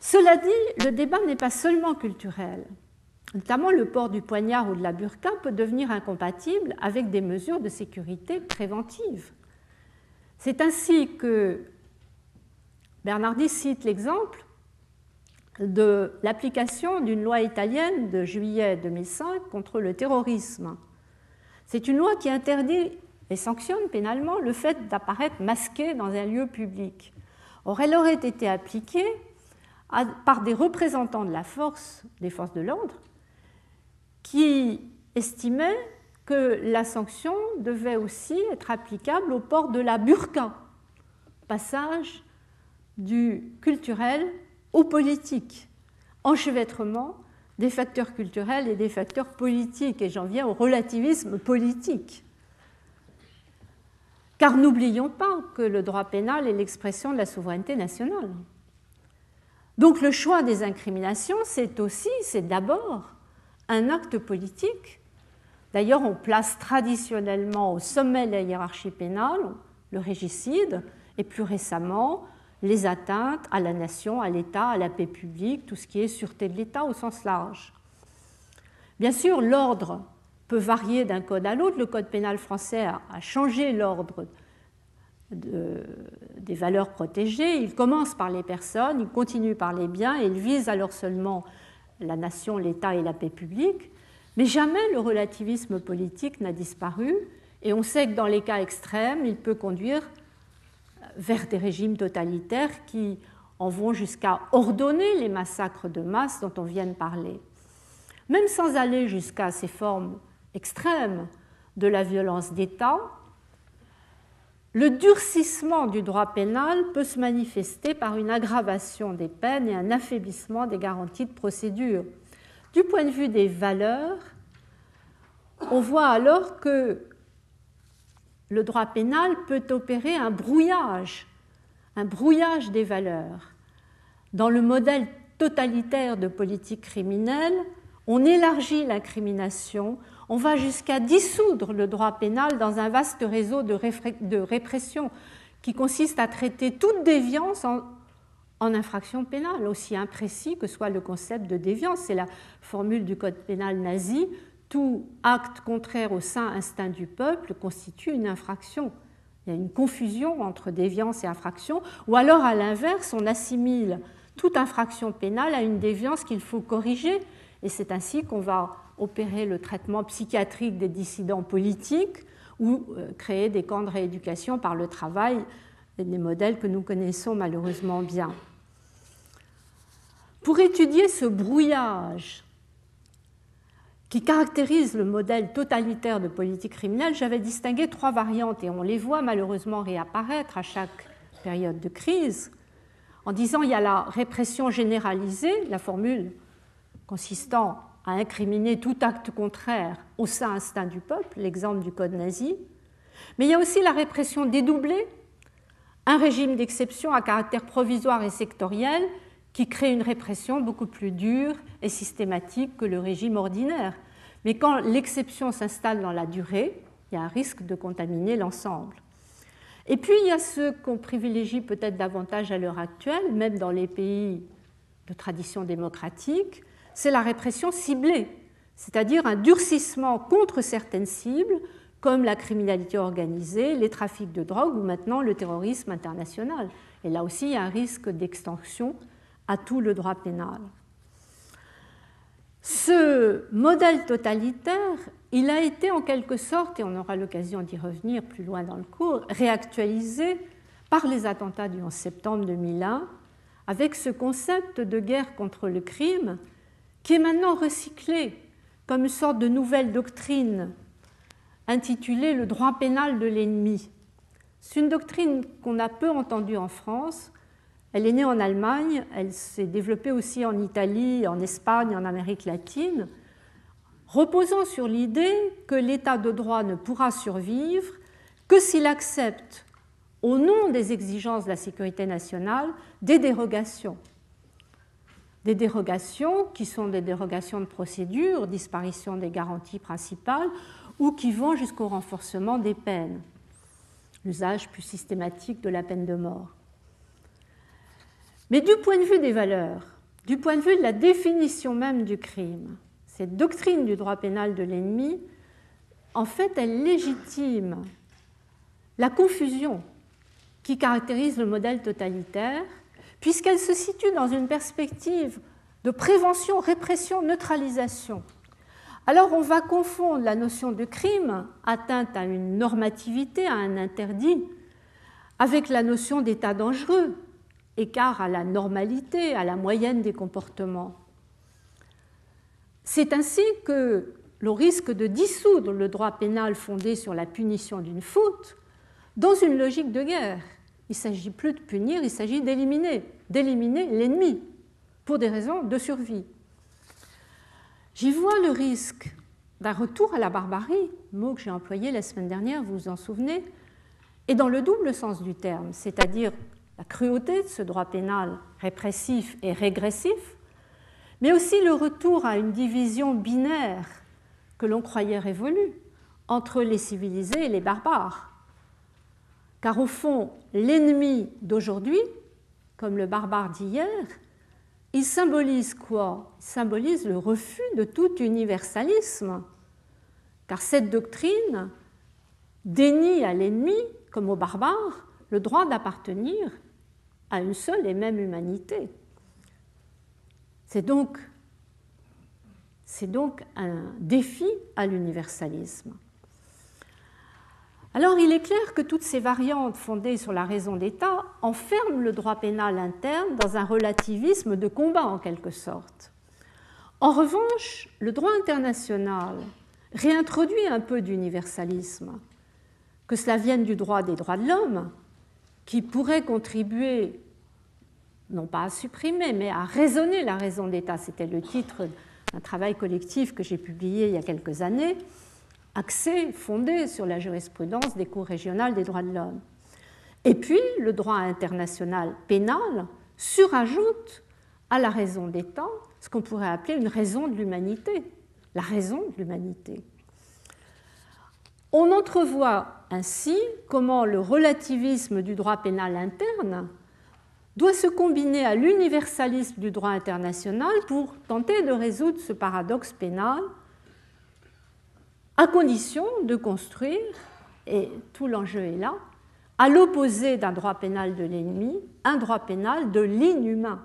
Cela dit, le débat n'est pas seulement culturel. Notamment le port du poignard ou de la burqa peut devenir incompatible avec des mesures de sécurité préventives. C'est ainsi que Bernardi cite l'exemple de l'application d'une loi italienne de juillet 2005 contre le terrorisme. C'est une loi qui interdit et sanctionne pénalement le fait d'apparaître masqué dans un lieu public. Or, elle aurait été appliquée par des représentants de la force, des forces de l'ordre, qui estimaient que la sanction devait aussi être applicable au port de la burqa, passage du culturel au politique, enchevêtrement des facteurs culturels et des facteurs politiques, et j'en viens au relativisme politique. Car n'oublions pas que le droit pénal est l'expression de la souveraineté nationale. Donc le choix des incriminations, c'est aussi, c'est d'abord un acte politique. D'ailleurs, on place traditionnellement au sommet de la hiérarchie pénale le régicide et plus récemment les atteintes à la nation, à l'État, à la paix publique, tout ce qui est sûreté de l'État au sens large. Bien sûr, l'ordre peut varier d'un code à l'autre. Le code pénal français a, changé l'ordre des valeurs protégées. Il commence par les personnes, il continue par les biens et il vise alors seulement la nation, l'État et la paix publique. Mais jamais le relativisme politique n'a disparu et on sait que dans les cas extrêmes, il peut conduire vers des régimes totalitaires qui en vont jusqu'à ordonner les massacres de masse dont on vient de parler. Même sans aller jusqu'à ces formes extrêmes de la violence d'État, le durcissement du droit pénal peut se manifester par une aggravation des peines et un affaiblissement des garanties de procédure. Du point de vue des valeurs, on voit alors que le droit pénal peut opérer un brouillage, un brouillage des valeurs. Dans le modèle totalitaire de politique criminelle, on élargit l'incrimination, on va jusqu'à dissoudre le droit pénal dans un vaste réseau de, répression qui consiste à traiter toute déviance en, infraction pénale, aussi imprécis que soit le concept de déviance. C'est la formule du code pénal nazi tout acte contraire au saint instinct du peuple constitue une infraction. Il y a une confusion entre déviance et infraction, ou alors à l'inverse, on assimile toute infraction pénale à une déviance qu'il faut corriger, et c'est ainsi qu'on va opérer le traitement psychiatrique des dissidents politiques ou euh, créer des camps de rééducation par le travail, des modèles que nous connaissons malheureusement bien. Pour étudier ce brouillage qui caractérise le modèle totalitaire de politique criminelle, j'avais distingué trois variantes et on les voit malheureusement réapparaître à chaque période de crise, en disant il y a la répression généralisée, la formule consistant à incriminer tout acte contraire au sein instinct du peuple, l'exemple du code nazi, mais il y a aussi la répression dédoublée, un régime d'exception à caractère provisoire et sectoriel qui crée une répression beaucoup plus dure et systématique que le régime ordinaire. Mais quand l'exception s'installe dans la durée, il y a un risque de contaminer l'ensemble. Et puis il y a ce qu'on privilégie peut-être davantage à l'heure actuelle, même dans les pays de tradition démocratique, c'est la répression ciblée, c'est-à-dire un durcissement contre certaines cibles comme la criminalité organisée, les trafics de drogue ou maintenant le terrorisme international. Et là aussi, il y a un risque d'extension à tout le droit pénal. Ce modèle totalitaire, il a été en quelque sorte, et on aura l'occasion d'y revenir plus loin dans le cours, réactualisé par les attentats du 11 septembre 2001, avec ce concept de guerre contre le crime qui est maintenant recyclé comme une sorte de nouvelle doctrine intitulée Le droit pénal de l'ennemi. C'est une doctrine qu'on a peu entendue en France, elle est née en Allemagne, elle s'est développée aussi en Italie, en Espagne, en Amérique latine, reposant sur l'idée que l'état de droit ne pourra survivre que s'il accepte, au nom des exigences de la sécurité nationale, des dérogations. Des dérogations qui sont des dérogations de procédure, disparition des garanties principales, ou qui vont jusqu'au renforcement des peines, l'usage plus systématique de la peine de mort. Mais du point de vue des valeurs, du point de vue de la définition même du crime, cette doctrine du droit pénal de l'ennemi, en fait, elle légitime la confusion qui caractérise le modèle totalitaire, puisqu'elle se situe dans une perspective de prévention, répression, neutralisation. Alors on va confondre la notion de crime, atteinte à une normativité, à un interdit, avec la notion d'état dangereux, écart à la normalité, à la moyenne des comportements. C'est ainsi que l'on risque de dissoudre le droit pénal fondé sur la punition d'une faute dans une logique de guerre. Il ne s'agit plus de punir, il s'agit d'éliminer, d'éliminer l'ennemi pour des raisons de survie. J'y vois le risque d'un retour à la barbarie, mot que j'ai employé la semaine dernière, vous vous en souvenez, et dans le double sens du terme, c'est-à-dire la cruauté de ce droit pénal répressif et régressif, mais aussi le retour à une division binaire que l'on croyait révolue entre les civilisés et les barbares. Car au fond, l'ennemi d'aujourd'hui, comme le barbare d'hier, il symbolise quoi? Il symbolise le refus de tout universalisme, car cette doctrine dénie à l'ennemi, comme au barbare, le droit d'appartenir à une seule et même humanité. C'est donc, donc un défi à l'universalisme. Alors il est clair que toutes ces variantes fondées sur la raison d'État enferment le droit pénal interne dans un relativisme de combat en quelque sorte. En revanche, le droit international réintroduit un peu d'universalisme, que cela vienne du droit des droits de l'homme, qui pourrait contribuer, non pas à supprimer, mais à raisonner la raison d'État. C'était le titre d'un travail collectif que j'ai publié il y a quelques années, axé, fondé sur la jurisprudence des cours régionales des droits de l'homme. Et puis, le droit international pénal surajoute à la raison d'État ce qu'on pourrait appeler une raison de l'humanité, la raison de l'humanité. On entrevoit ainsi comment le relativisme du droit pénal interne doit se combiner à l'universalisme du droit international pour tenter de résoudre ce paradoxe pénal, à condition de construire, et tout l'enjeu est là, à l'opposé d'un droit pénal de l'ennemi, un droit pénal de l'inhumain,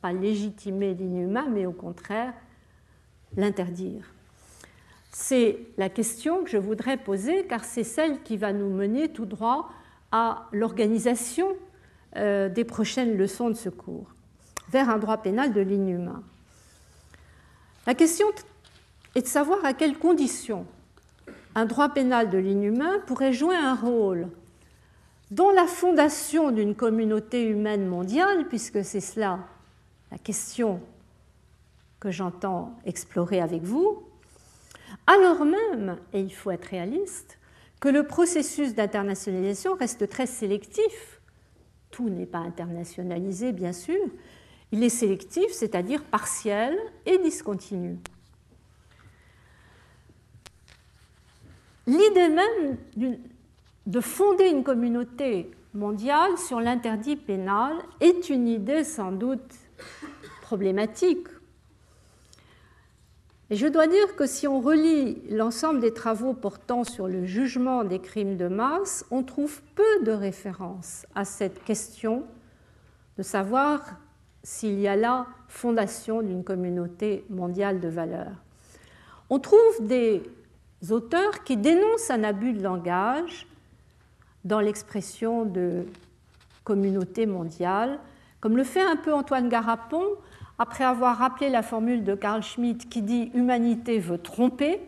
pas légitimer l'inhumain, mais au contraire l'interdire. C'est la question que je voudrais poser car c'est celle qui va nous mener tout droit à l'organisation euh, des prochaines leçons de secours vers un droit pénal de l'inhumain. La question est de savoir à quelles conditions un droit pénal de l'inhumain pourrait jouer un rôle dans la fondation d'une communauté humaine mondiale, puisque c'est cela la question que j'entends explorer avec vous, alors même, et il faut être réaliste, que le processus d'internationalisation reste très sélectif. Tout n'est pas internationalisé, bien sûr. Il est sélectif, c'est-à-dire partiel et discontinu. L'idée même de fonder une communauté mondiale sur l'interdit pénal est une idée sans doute problématique. Je dois dire que si on relit l'ensemble des travaux portant sur le jugement des crimes de masse, on trouve peu de références à cette question de savoir s'il y a là fondation d'une communauté mondiale de valeurs. On trouve des auteurs qui dénoncent un abus de langage dans l'expression de communauté mondiale, comme le fait un peu Antoine Garapon après avoir rappelé la formule de Carl Schmitt qui dit Humanité veut tromper.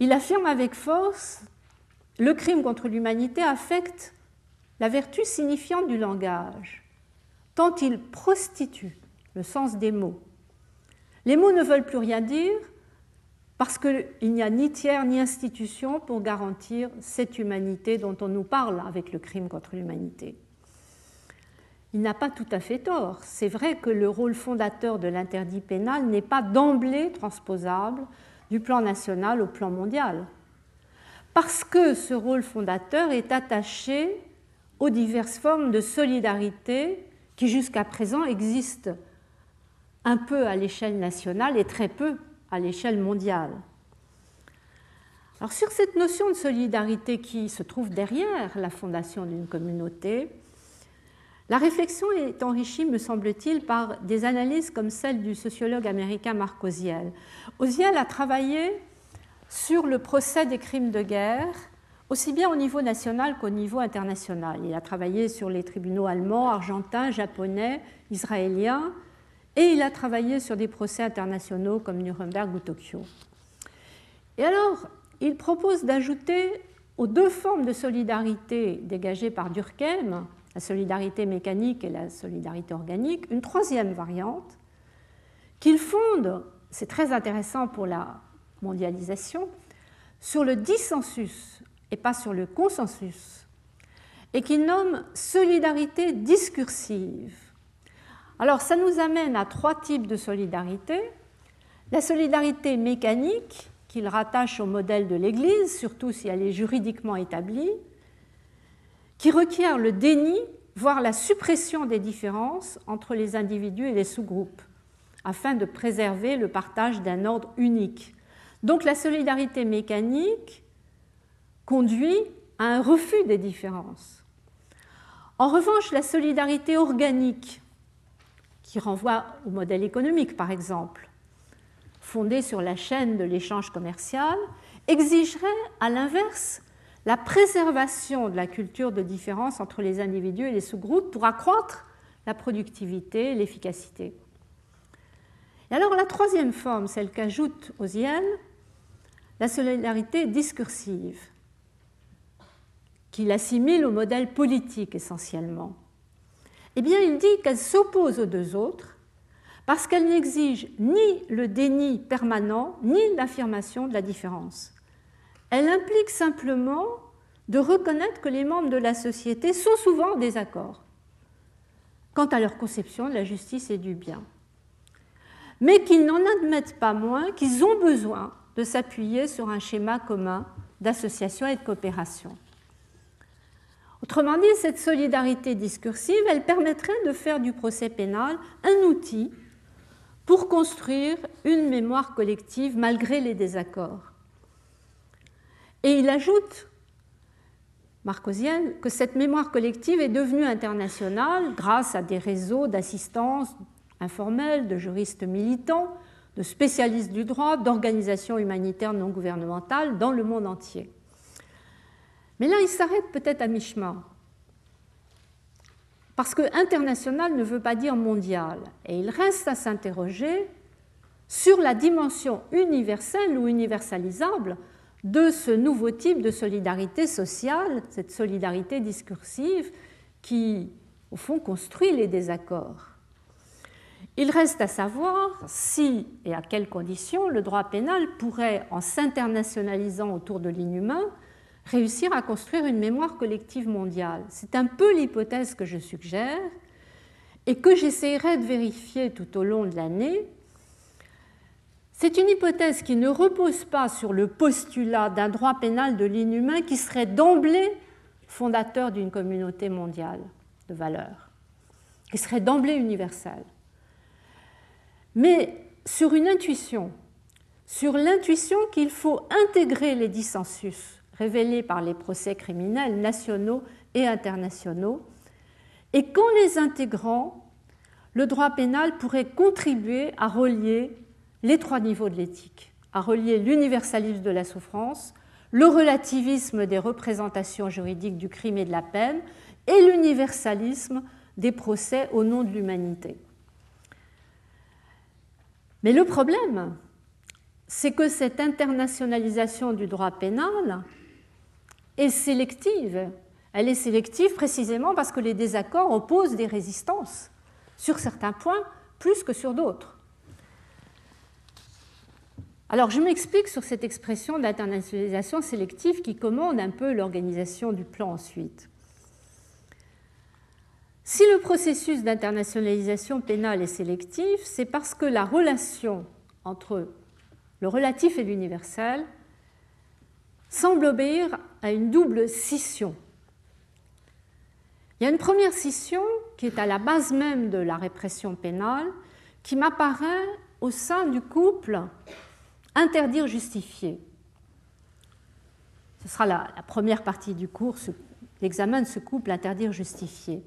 Il affirme avec force le crime contre l'humanité affecte la vertu signifiante du langage, tant il prostitue le sens des mots. Les mots ne veulent plus rien dire, parce qu'il n'y a ni tiers ni institution pour garantir cette humanité dont on nous parle avec le crime contre l'humanité. Il n'a pas tout à fait tort. C'est vrai que le rôle fondateur de l'interdit pénal n'est pas d'emblée transposable du plan national au plan mondial, parce que ce rôle fondateur est attaché aux diverses formes de solidarité qui jusqu'à présent existent un peu à l'échelle nationale et très peu à l'échelle mondiale. Alors sur cette notion de solidarité qui se trouve derrière la fondation d'une communauté, la réflexion est enrichie, me semble-t-il, par des analyses comme celle du sociologue américain Marc Oziel. Oziel a travaillé sur le procès des crimes de guerre, aussi bien au niveau national qu'au niveau international. Il a travaillé sur les tribunaux allemands, argentins, japonais, israéliens, et il a travaillé sur des procès internationaux comme Nuremberg ou Tokyo. Et alors, il propose d'ajouter aux deux formes de solidarité dégagées par Durkheim, la solidarité mécanique et la solidarité organique, une troisième variante qu'il fonde, c'est très intéressant pour la mondialisation, sur le dissensus et pas sur le consensus, et qu'il nomme solidarité discursive alors ça nous amène à trois types de solidarité. La solidarité mécanique, qu'il rattache au modèle de l'Église, surtout si elle est juridiquement établie, qui requiert le déni, voire la suppression des différences entre les individus et les sous-groupes, afin de préserver le partage d'un ordre unique. Donc la solidarité mécanique conduit à un refus des différences. En revanche, la solidarité organique, qui renvoie au modèle économique, par exemple, fondé sur la chaîne de l'échange commercial, exigerait à l'inverse la préservation de la culture de différence entre les individus et les sous-groupes pour accroître la productivité et l'efficacité. Et alors la troisième forme, celle qu'ajoute Oziel, la solidarité discursive, qui l'assimile au modèle politique essentiellement. Eh bien, il dit qu'elle s'oppose aux deux autres parce qu'elle n'exige ni le déni permanent, ni l'affirmation de la différence. Elle implique simplement de reconnaître que les membres de la société sont souvent en désaccord quant à leur conception de la justice et du bien, mais qu'ils n'en admettent pas moins qu'ils ont besoin de s'appuyer sur un schéma commun d'association et de coopération. Autrement dit, cette solidarité discursive, elle permettrait de faire du procès pénal un outil pour construire une mémoire collective malgré les désaccords. Et il ajoute, Marcosienne, que cette mémoire collective est devenue internationale grâce à des réseaux d'assistance informelle, de juristes militants, de spécialistes du droit, d'organisations humanitaires non gouvernementales dans le monde entier. Mais là, il s'arrête peut-être à mi-chemin. Parce que international ne veut pas dire mondial. Et il reste à s'interroger sur la dimension universelle ou universalisable de ce nouveau type de solidarité sociale, cette solidarité discursive qui, au fond, construit les désaccords. Il reste à savoir si et à quelles conditions le droit pénal pourrait, en s'internationalisant autour de l'inhumain, réussir à construire une mémoire collective mondiale. C'est un peu l'hypothèse que je suggère et que j'essaierai de vérifier tout au long de l'année. C'est une hypothèse qui ne repose pas sur le postulat d'un droit pénal de l'inhumain qui serait d'emblée fondateur d'une communauté mondiale de valeurs, qui serait d'emblée universelle, mais sur une intuition, sur l'intuition qu'il faut intégrer les dissensus révélés par les procès criminels nationaux et internationaux, et qu'en les intégrant, le droit pénal pourrait contribuer à relier les trois niveaux de l'éthique, à relier l'universalisme de la souffrance, le relativisme des représentations juridiques du crime et de la peine, et l'universalisme des procès au nom de l'humanité. Mais le problème, c'est que cette internationalisation du droit pénal est sélective. Elle est sélective précisément parce que les désaccords opposent des résistances sur certains points plus que sur d'autres. Alors je m'explique sur cette expression d'internationalisation sélective qui commande un peu l'organisation du plan ensuite. Si le processus d'internationalisation pénale est sélectif, c'est parce que la relation entre le relatif et l'universel semble obéir à une double scission. Il y a une première scission qui est à la base même de la répression pénale, qui m'apparaît au sein du couple interdire justifié. Ce sera la, première partie du cours, l'examen de ce couple interdire justifié.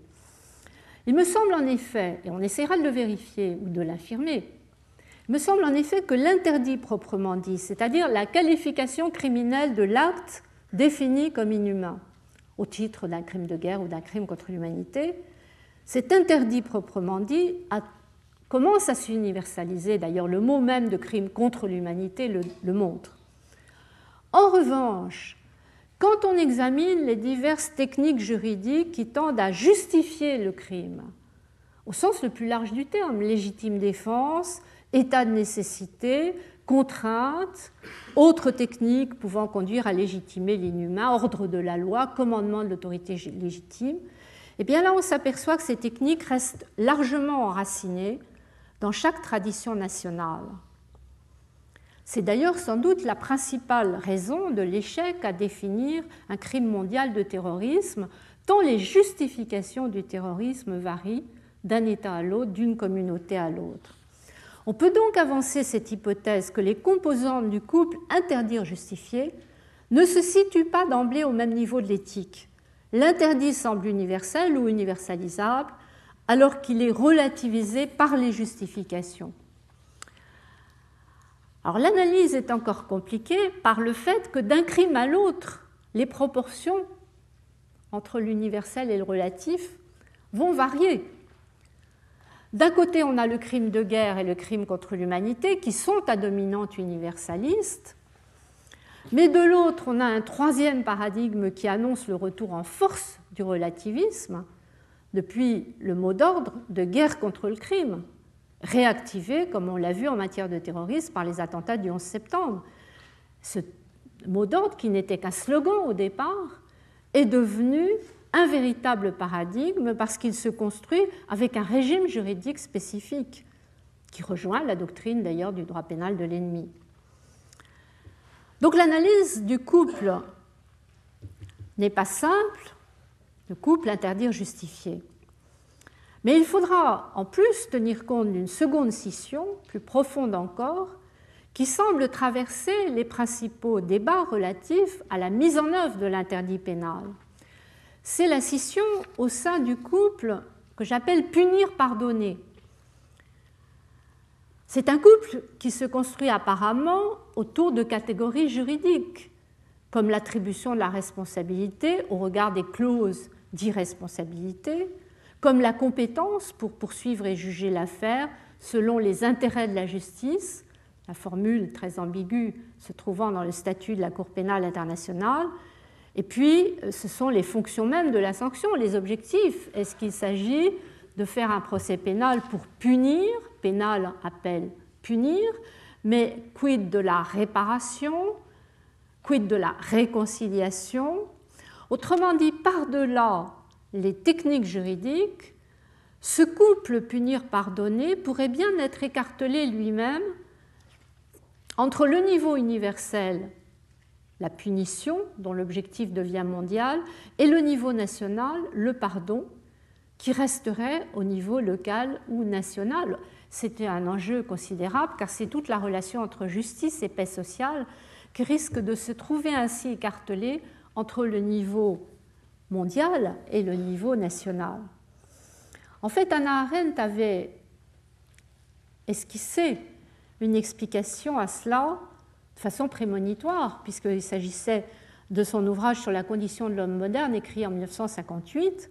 Il me semble en effet, et on essaiera de le vérifier ou de l'affirmer, me semble en effet que l'interdit proprement dit, c'est-à-dire la qualification criminelle de l'acte défini comme inhumain, au titre d'un crime de guerre ou d'un crime contre l'humanité, cet interdit proprement dit commence à s'universaliser, d'ailleurs le mot même de crime contre l'humanité le, montre. En revanche, quand on examine les diverses techniques juridiques qui tendent à justifier le crime, au sens le plus large du terme, légitime défense, état de nécessité, contrainte, autres techniques pouvant conduire à légitimer l'inhumain, ordre de la loi, commandement de l'autorité légitime, et eh bien là on s'aperçoit que ces techniques restent largement enracinées dans chaque tradition nationale. C'est d'ailleurs sans doute la principale raison de l'échec à définir un crime mondial de terrorisme, tant les justifications du terrorisme varient d'un État à l'autre, d'une communauté à l'autre. On peut donc avancer cette hypothèse que les composantes du couple interdire justifié ne se situent pas d'emblée au même niveau de l'éthique. L'interdit semble universel ou universalisable, alors qu'il est relativisé par les justifications. Alors l'analyse est encore compliquée par le fait que d'un crime à l'autre, les proportions entre l'universel et le relatif vont varier. D'un côté, on a le crime de guerre et le crime contre l'humanité qui sont à dominante universaliste, mais de l'autre, on a un troisième paradigme qui annonce le retour en force du relativisme, depuis le mot d'ordre de guerre contre le crime, réactivé, comme on l'a vu en matière de terrorisme, par les attentats du 11 septembre. Ce mot d'ordre, qui n'était qu'un slogan au départ, est devenu un véritable paradigme parce qu'il se construit avec un régime juridique spécifique qui rejoint la doctrine d'ailleurs du droit pénal de l'ennemi. Donc l'analyse du couple n'est pas simple, le couple interdire justifié. Mais il faudra en plus tenir compte d'une seconde scission, plus profonde encore, qui semble traverser les principaux débats relatifs à la mise en œuvre de l'interdit pénal c'est la scission au sein du couple que j'appelle punir-pardonner. C'est un couple qui se construit apparemment autour de catégories juridiques, comme l'attribution de la responsabilité au regard des clauses d'irresponsabilité, comme la compétence pour poursuivre et juger l'affaire selon les intérêts de la justice, la formule très ambiguë se trouvant dans le statut de la Cour pénale internationale, et puis, euh, ce sont les fonctions mêmes de la sanction, les objectifs. Est-ce qu'il s'agit de faire un procès pénal pour punir? Pénal appelle punir, mais quid de la réparation, quid de la réconciliation? Autrement dit, par-delà les techniques juridiques, ce couple punir-pardonner pourrait bien être écartelé lui-même entre le niveau universel, la punition, dont l'objectif devient mondial, et le niveau national, le pardon, qui resterait au niveau local ou national. C'était un enjeu considérable car c'est toute la relation entre justice et paix sociale qui risque de se trouver ainsi écartelée entre le niveau mondial et le niveau national. En fait, Anna Arendt avait esquissé une explication à cela façon prémonitoire, puisqu'il s'agissait de son ouvrage sur la condition de l'homme moderne, écrit en 1958,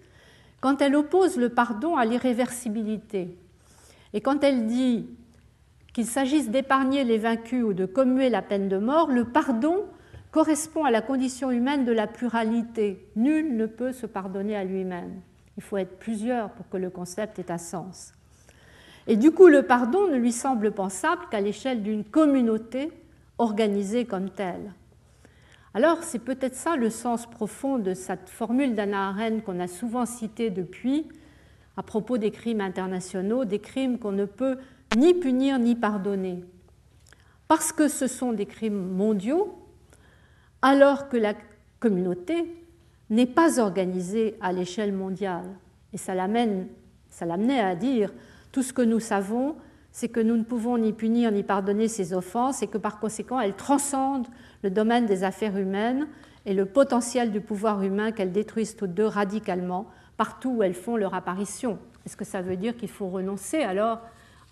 quand elle oppose le pardon à l'irréversibilité. Et quand elle dit qu'il s'agisse d'épargner les vaincus ou de commuer la peine de mort, le pardon correspond à la condition humaine de la pluralité. Nul ne peut se pardonner à lui-même. Il faut être plusieurs pour que le concept ait un sens. Et du coup, le pardon ne lui semble pensable qu'à l'échelle d'une communauté organisée comme telle. Alors, c'est peut-être ça le sens profond de cette formule d'Anna Arendt qu'on a souvent citée depuis à propos des crimes internationaux, des crimes qu'on ne peut ni punir ni pardonner. Parce que ce sont des crimes mondiaux, alors que la communauté n'est pas organisée à l'échelle mondiale. Et ça l'amenait à dire tout ce que nous savons, c'est que nous ne pouvons ni punir ni pardonner ces offenses et que par conséquent elles transcendent le domaine des affaires humaines et le potentiel du pouvoir humain qu'elles détruisent toutes deux radicalement partout où elles font leur apparition. Est-ce que ça veut dire qu'il faut renoncer alors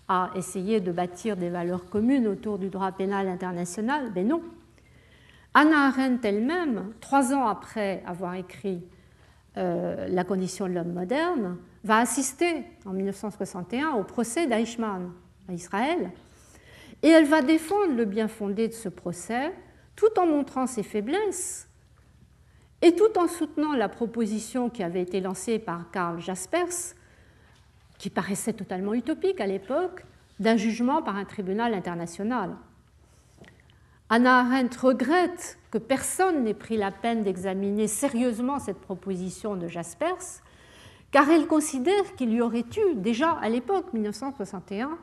à essayer de bâtir des valeurs communes autour du droit pénal international? Ben non. Anna Arendt elle-même, trois ans après avoir écrit euh, La condition de l'homme moderne, va assister en 1961 au procès d'Eichmann à Israël, et elle va défendre le bien fondé de ce procès tout en montrant ses faiblesses et tout en soutenant la proposition qui avait été lancée par Karl Jaspers, qui paraissait totalement utopique à l'époque, d'un jugement par un tribunal international. Anna Arendt regrette que personne n'ait pris la peine d'examiner sérieusement cette proposition de Jaspers, car elle considère qu'il y aurait eu déjà à l'époque 1961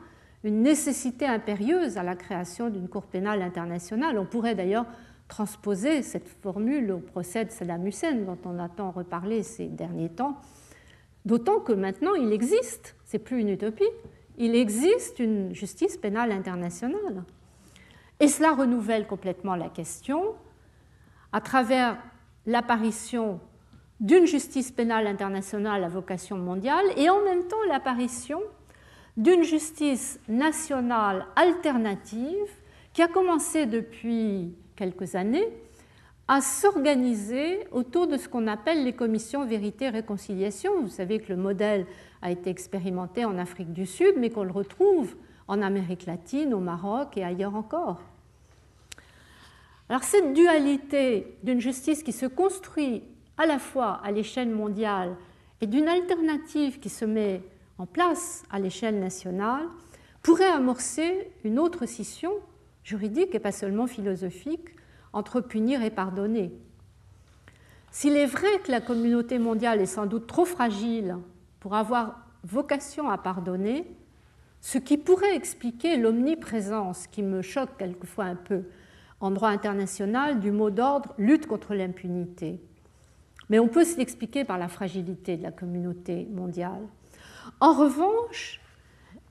une nécessité impérieuse à la création d'une Cour pénale internationale. On pourrait d'ailleurs transposer cette formule au procès de Saddam Hussein, dont on attend reparler ces derniers temps, d'autant que maintenant il existe, c'est plus une utopie, il existe une justice pénale internationale. Et cela renouvelle complètement la question à travers l'apparition d'une justice pénale internationale à vocation mondiale et en même temps l'apparition d'une justice nationale alternative qui a commencé depuis quelques années à s'organiser autour de ce qu'on appelle les commissions vérité-réconciliation. Vous savez que le modèle a été expérimenté en Afrique du Sud, mais qu'on le retrouve en Amérique latine, au Maroc et ailleurs encore. Alors cette dualité d'une justice qui se construit à la fois à l'échelle mondiale et d'une alternative qui se met en place à l'échelle nationale pourrait amorcer une autre scission juridique et pas seulement philosophique entre punir et pardonner. S'il est vrai que la communauté mondiale est sans doute trop fragile pour avoir vocation à pardonner, ce qui pourrait expliquer l'omniprésence qui me choque quelquefois un peu en droit international du mot d'ordre lutte contre l'impunité. Mais on peut l'expliquer par la fragilité de la communauté mondiale. En revanche,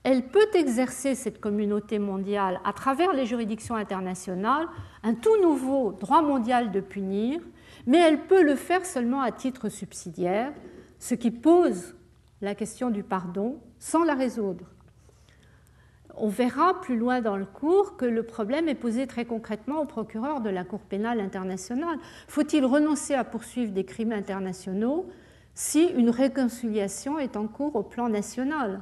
elle peut exercer cette communauté mondiale à travers les juridictions internationales un tout nouveau droit mondial de punir, mais elle peut le faire seulement à titre subsidiaire, ce qui pose la question du pardon sans la résoudre. On verra plus loin dans le cours que le problème est posé très concrètement au procureur de la Cour pénale internationale. Faut-il renoncer à poursuivre des crimes internationaux si une réconciliation est en cours au plan national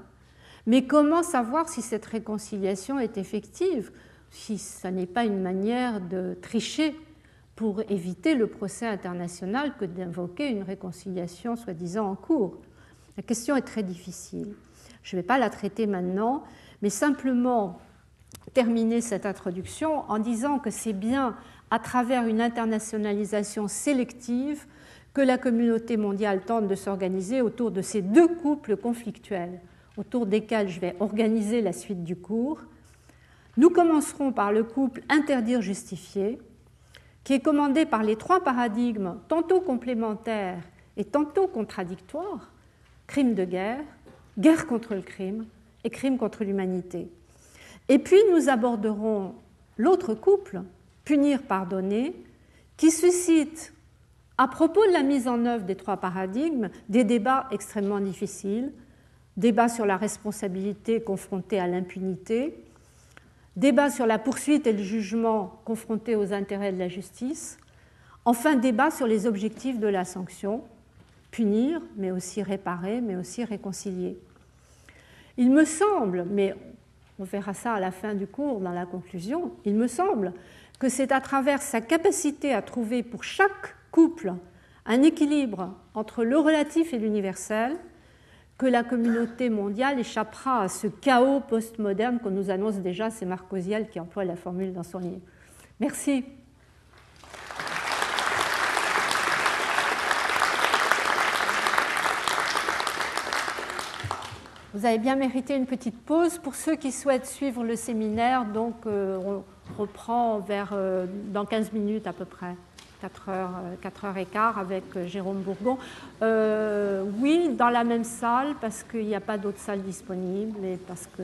Mais comment savoir si cette réconciliation est effective, si ce n'est pas une manière de tricher pour éviter le procès international que d'invoquer une réconciliation soi-disant en cours? La question est très difficile. Je ne vais pas la traiter maintenant, mais simplement terminer cette introduction en disant que c'est bien à travers une internationalisation sélective que la communauté mondiale tente de s'organiser autour de ces deux couples conflictuels, autour desquels je vais organiser la suite du cours. Nous commencerons par le couple interdire-justifier, qui est commandé par les trois paradigmes tantôt complémentaires et tantôt contradictoires, crime de guerre, guerre contre le crime et crime contre l'humanité. Et puis nous aborderons l'autre couple, punir-pardonner, qui suscite, à propos de la mise en œuvre des trois paradigmes, des débats extrêmement difficiles, débats sur la responsabilité confrontée à l'impunité, débat sur la poursuite et le jugement confrontés aux intérêts de la justice, enfin débat sur les objectifs de la sanction, punir, mais aussi réparer, mais aussi réconcilier. Il me semble, mais on verra ça à la fin du cours, dans la conclusion, il me semble que c'est à travers sa capacité à trouver pour chaque couple un équilibre entre le relatif et l'universel que la communauté mondiale échappera à ce chaos postmoderne qu'on nous annonce déjà, c'est Marc Oziel qui emploie la formule dans son livre. Merci. Vous avez bien mérité une petite pause. Pour ceux qui souhaitent suivre le séminaire, donc euh, on reprend vers, euh, dans 15 minutes à peu près. 4 heures, 4 euh, heures et quart avec euh, Jérôme Bourgon. Euh, oui, dans la même salle parce qu'il n'y a pas d'autres salles disponibles et parce que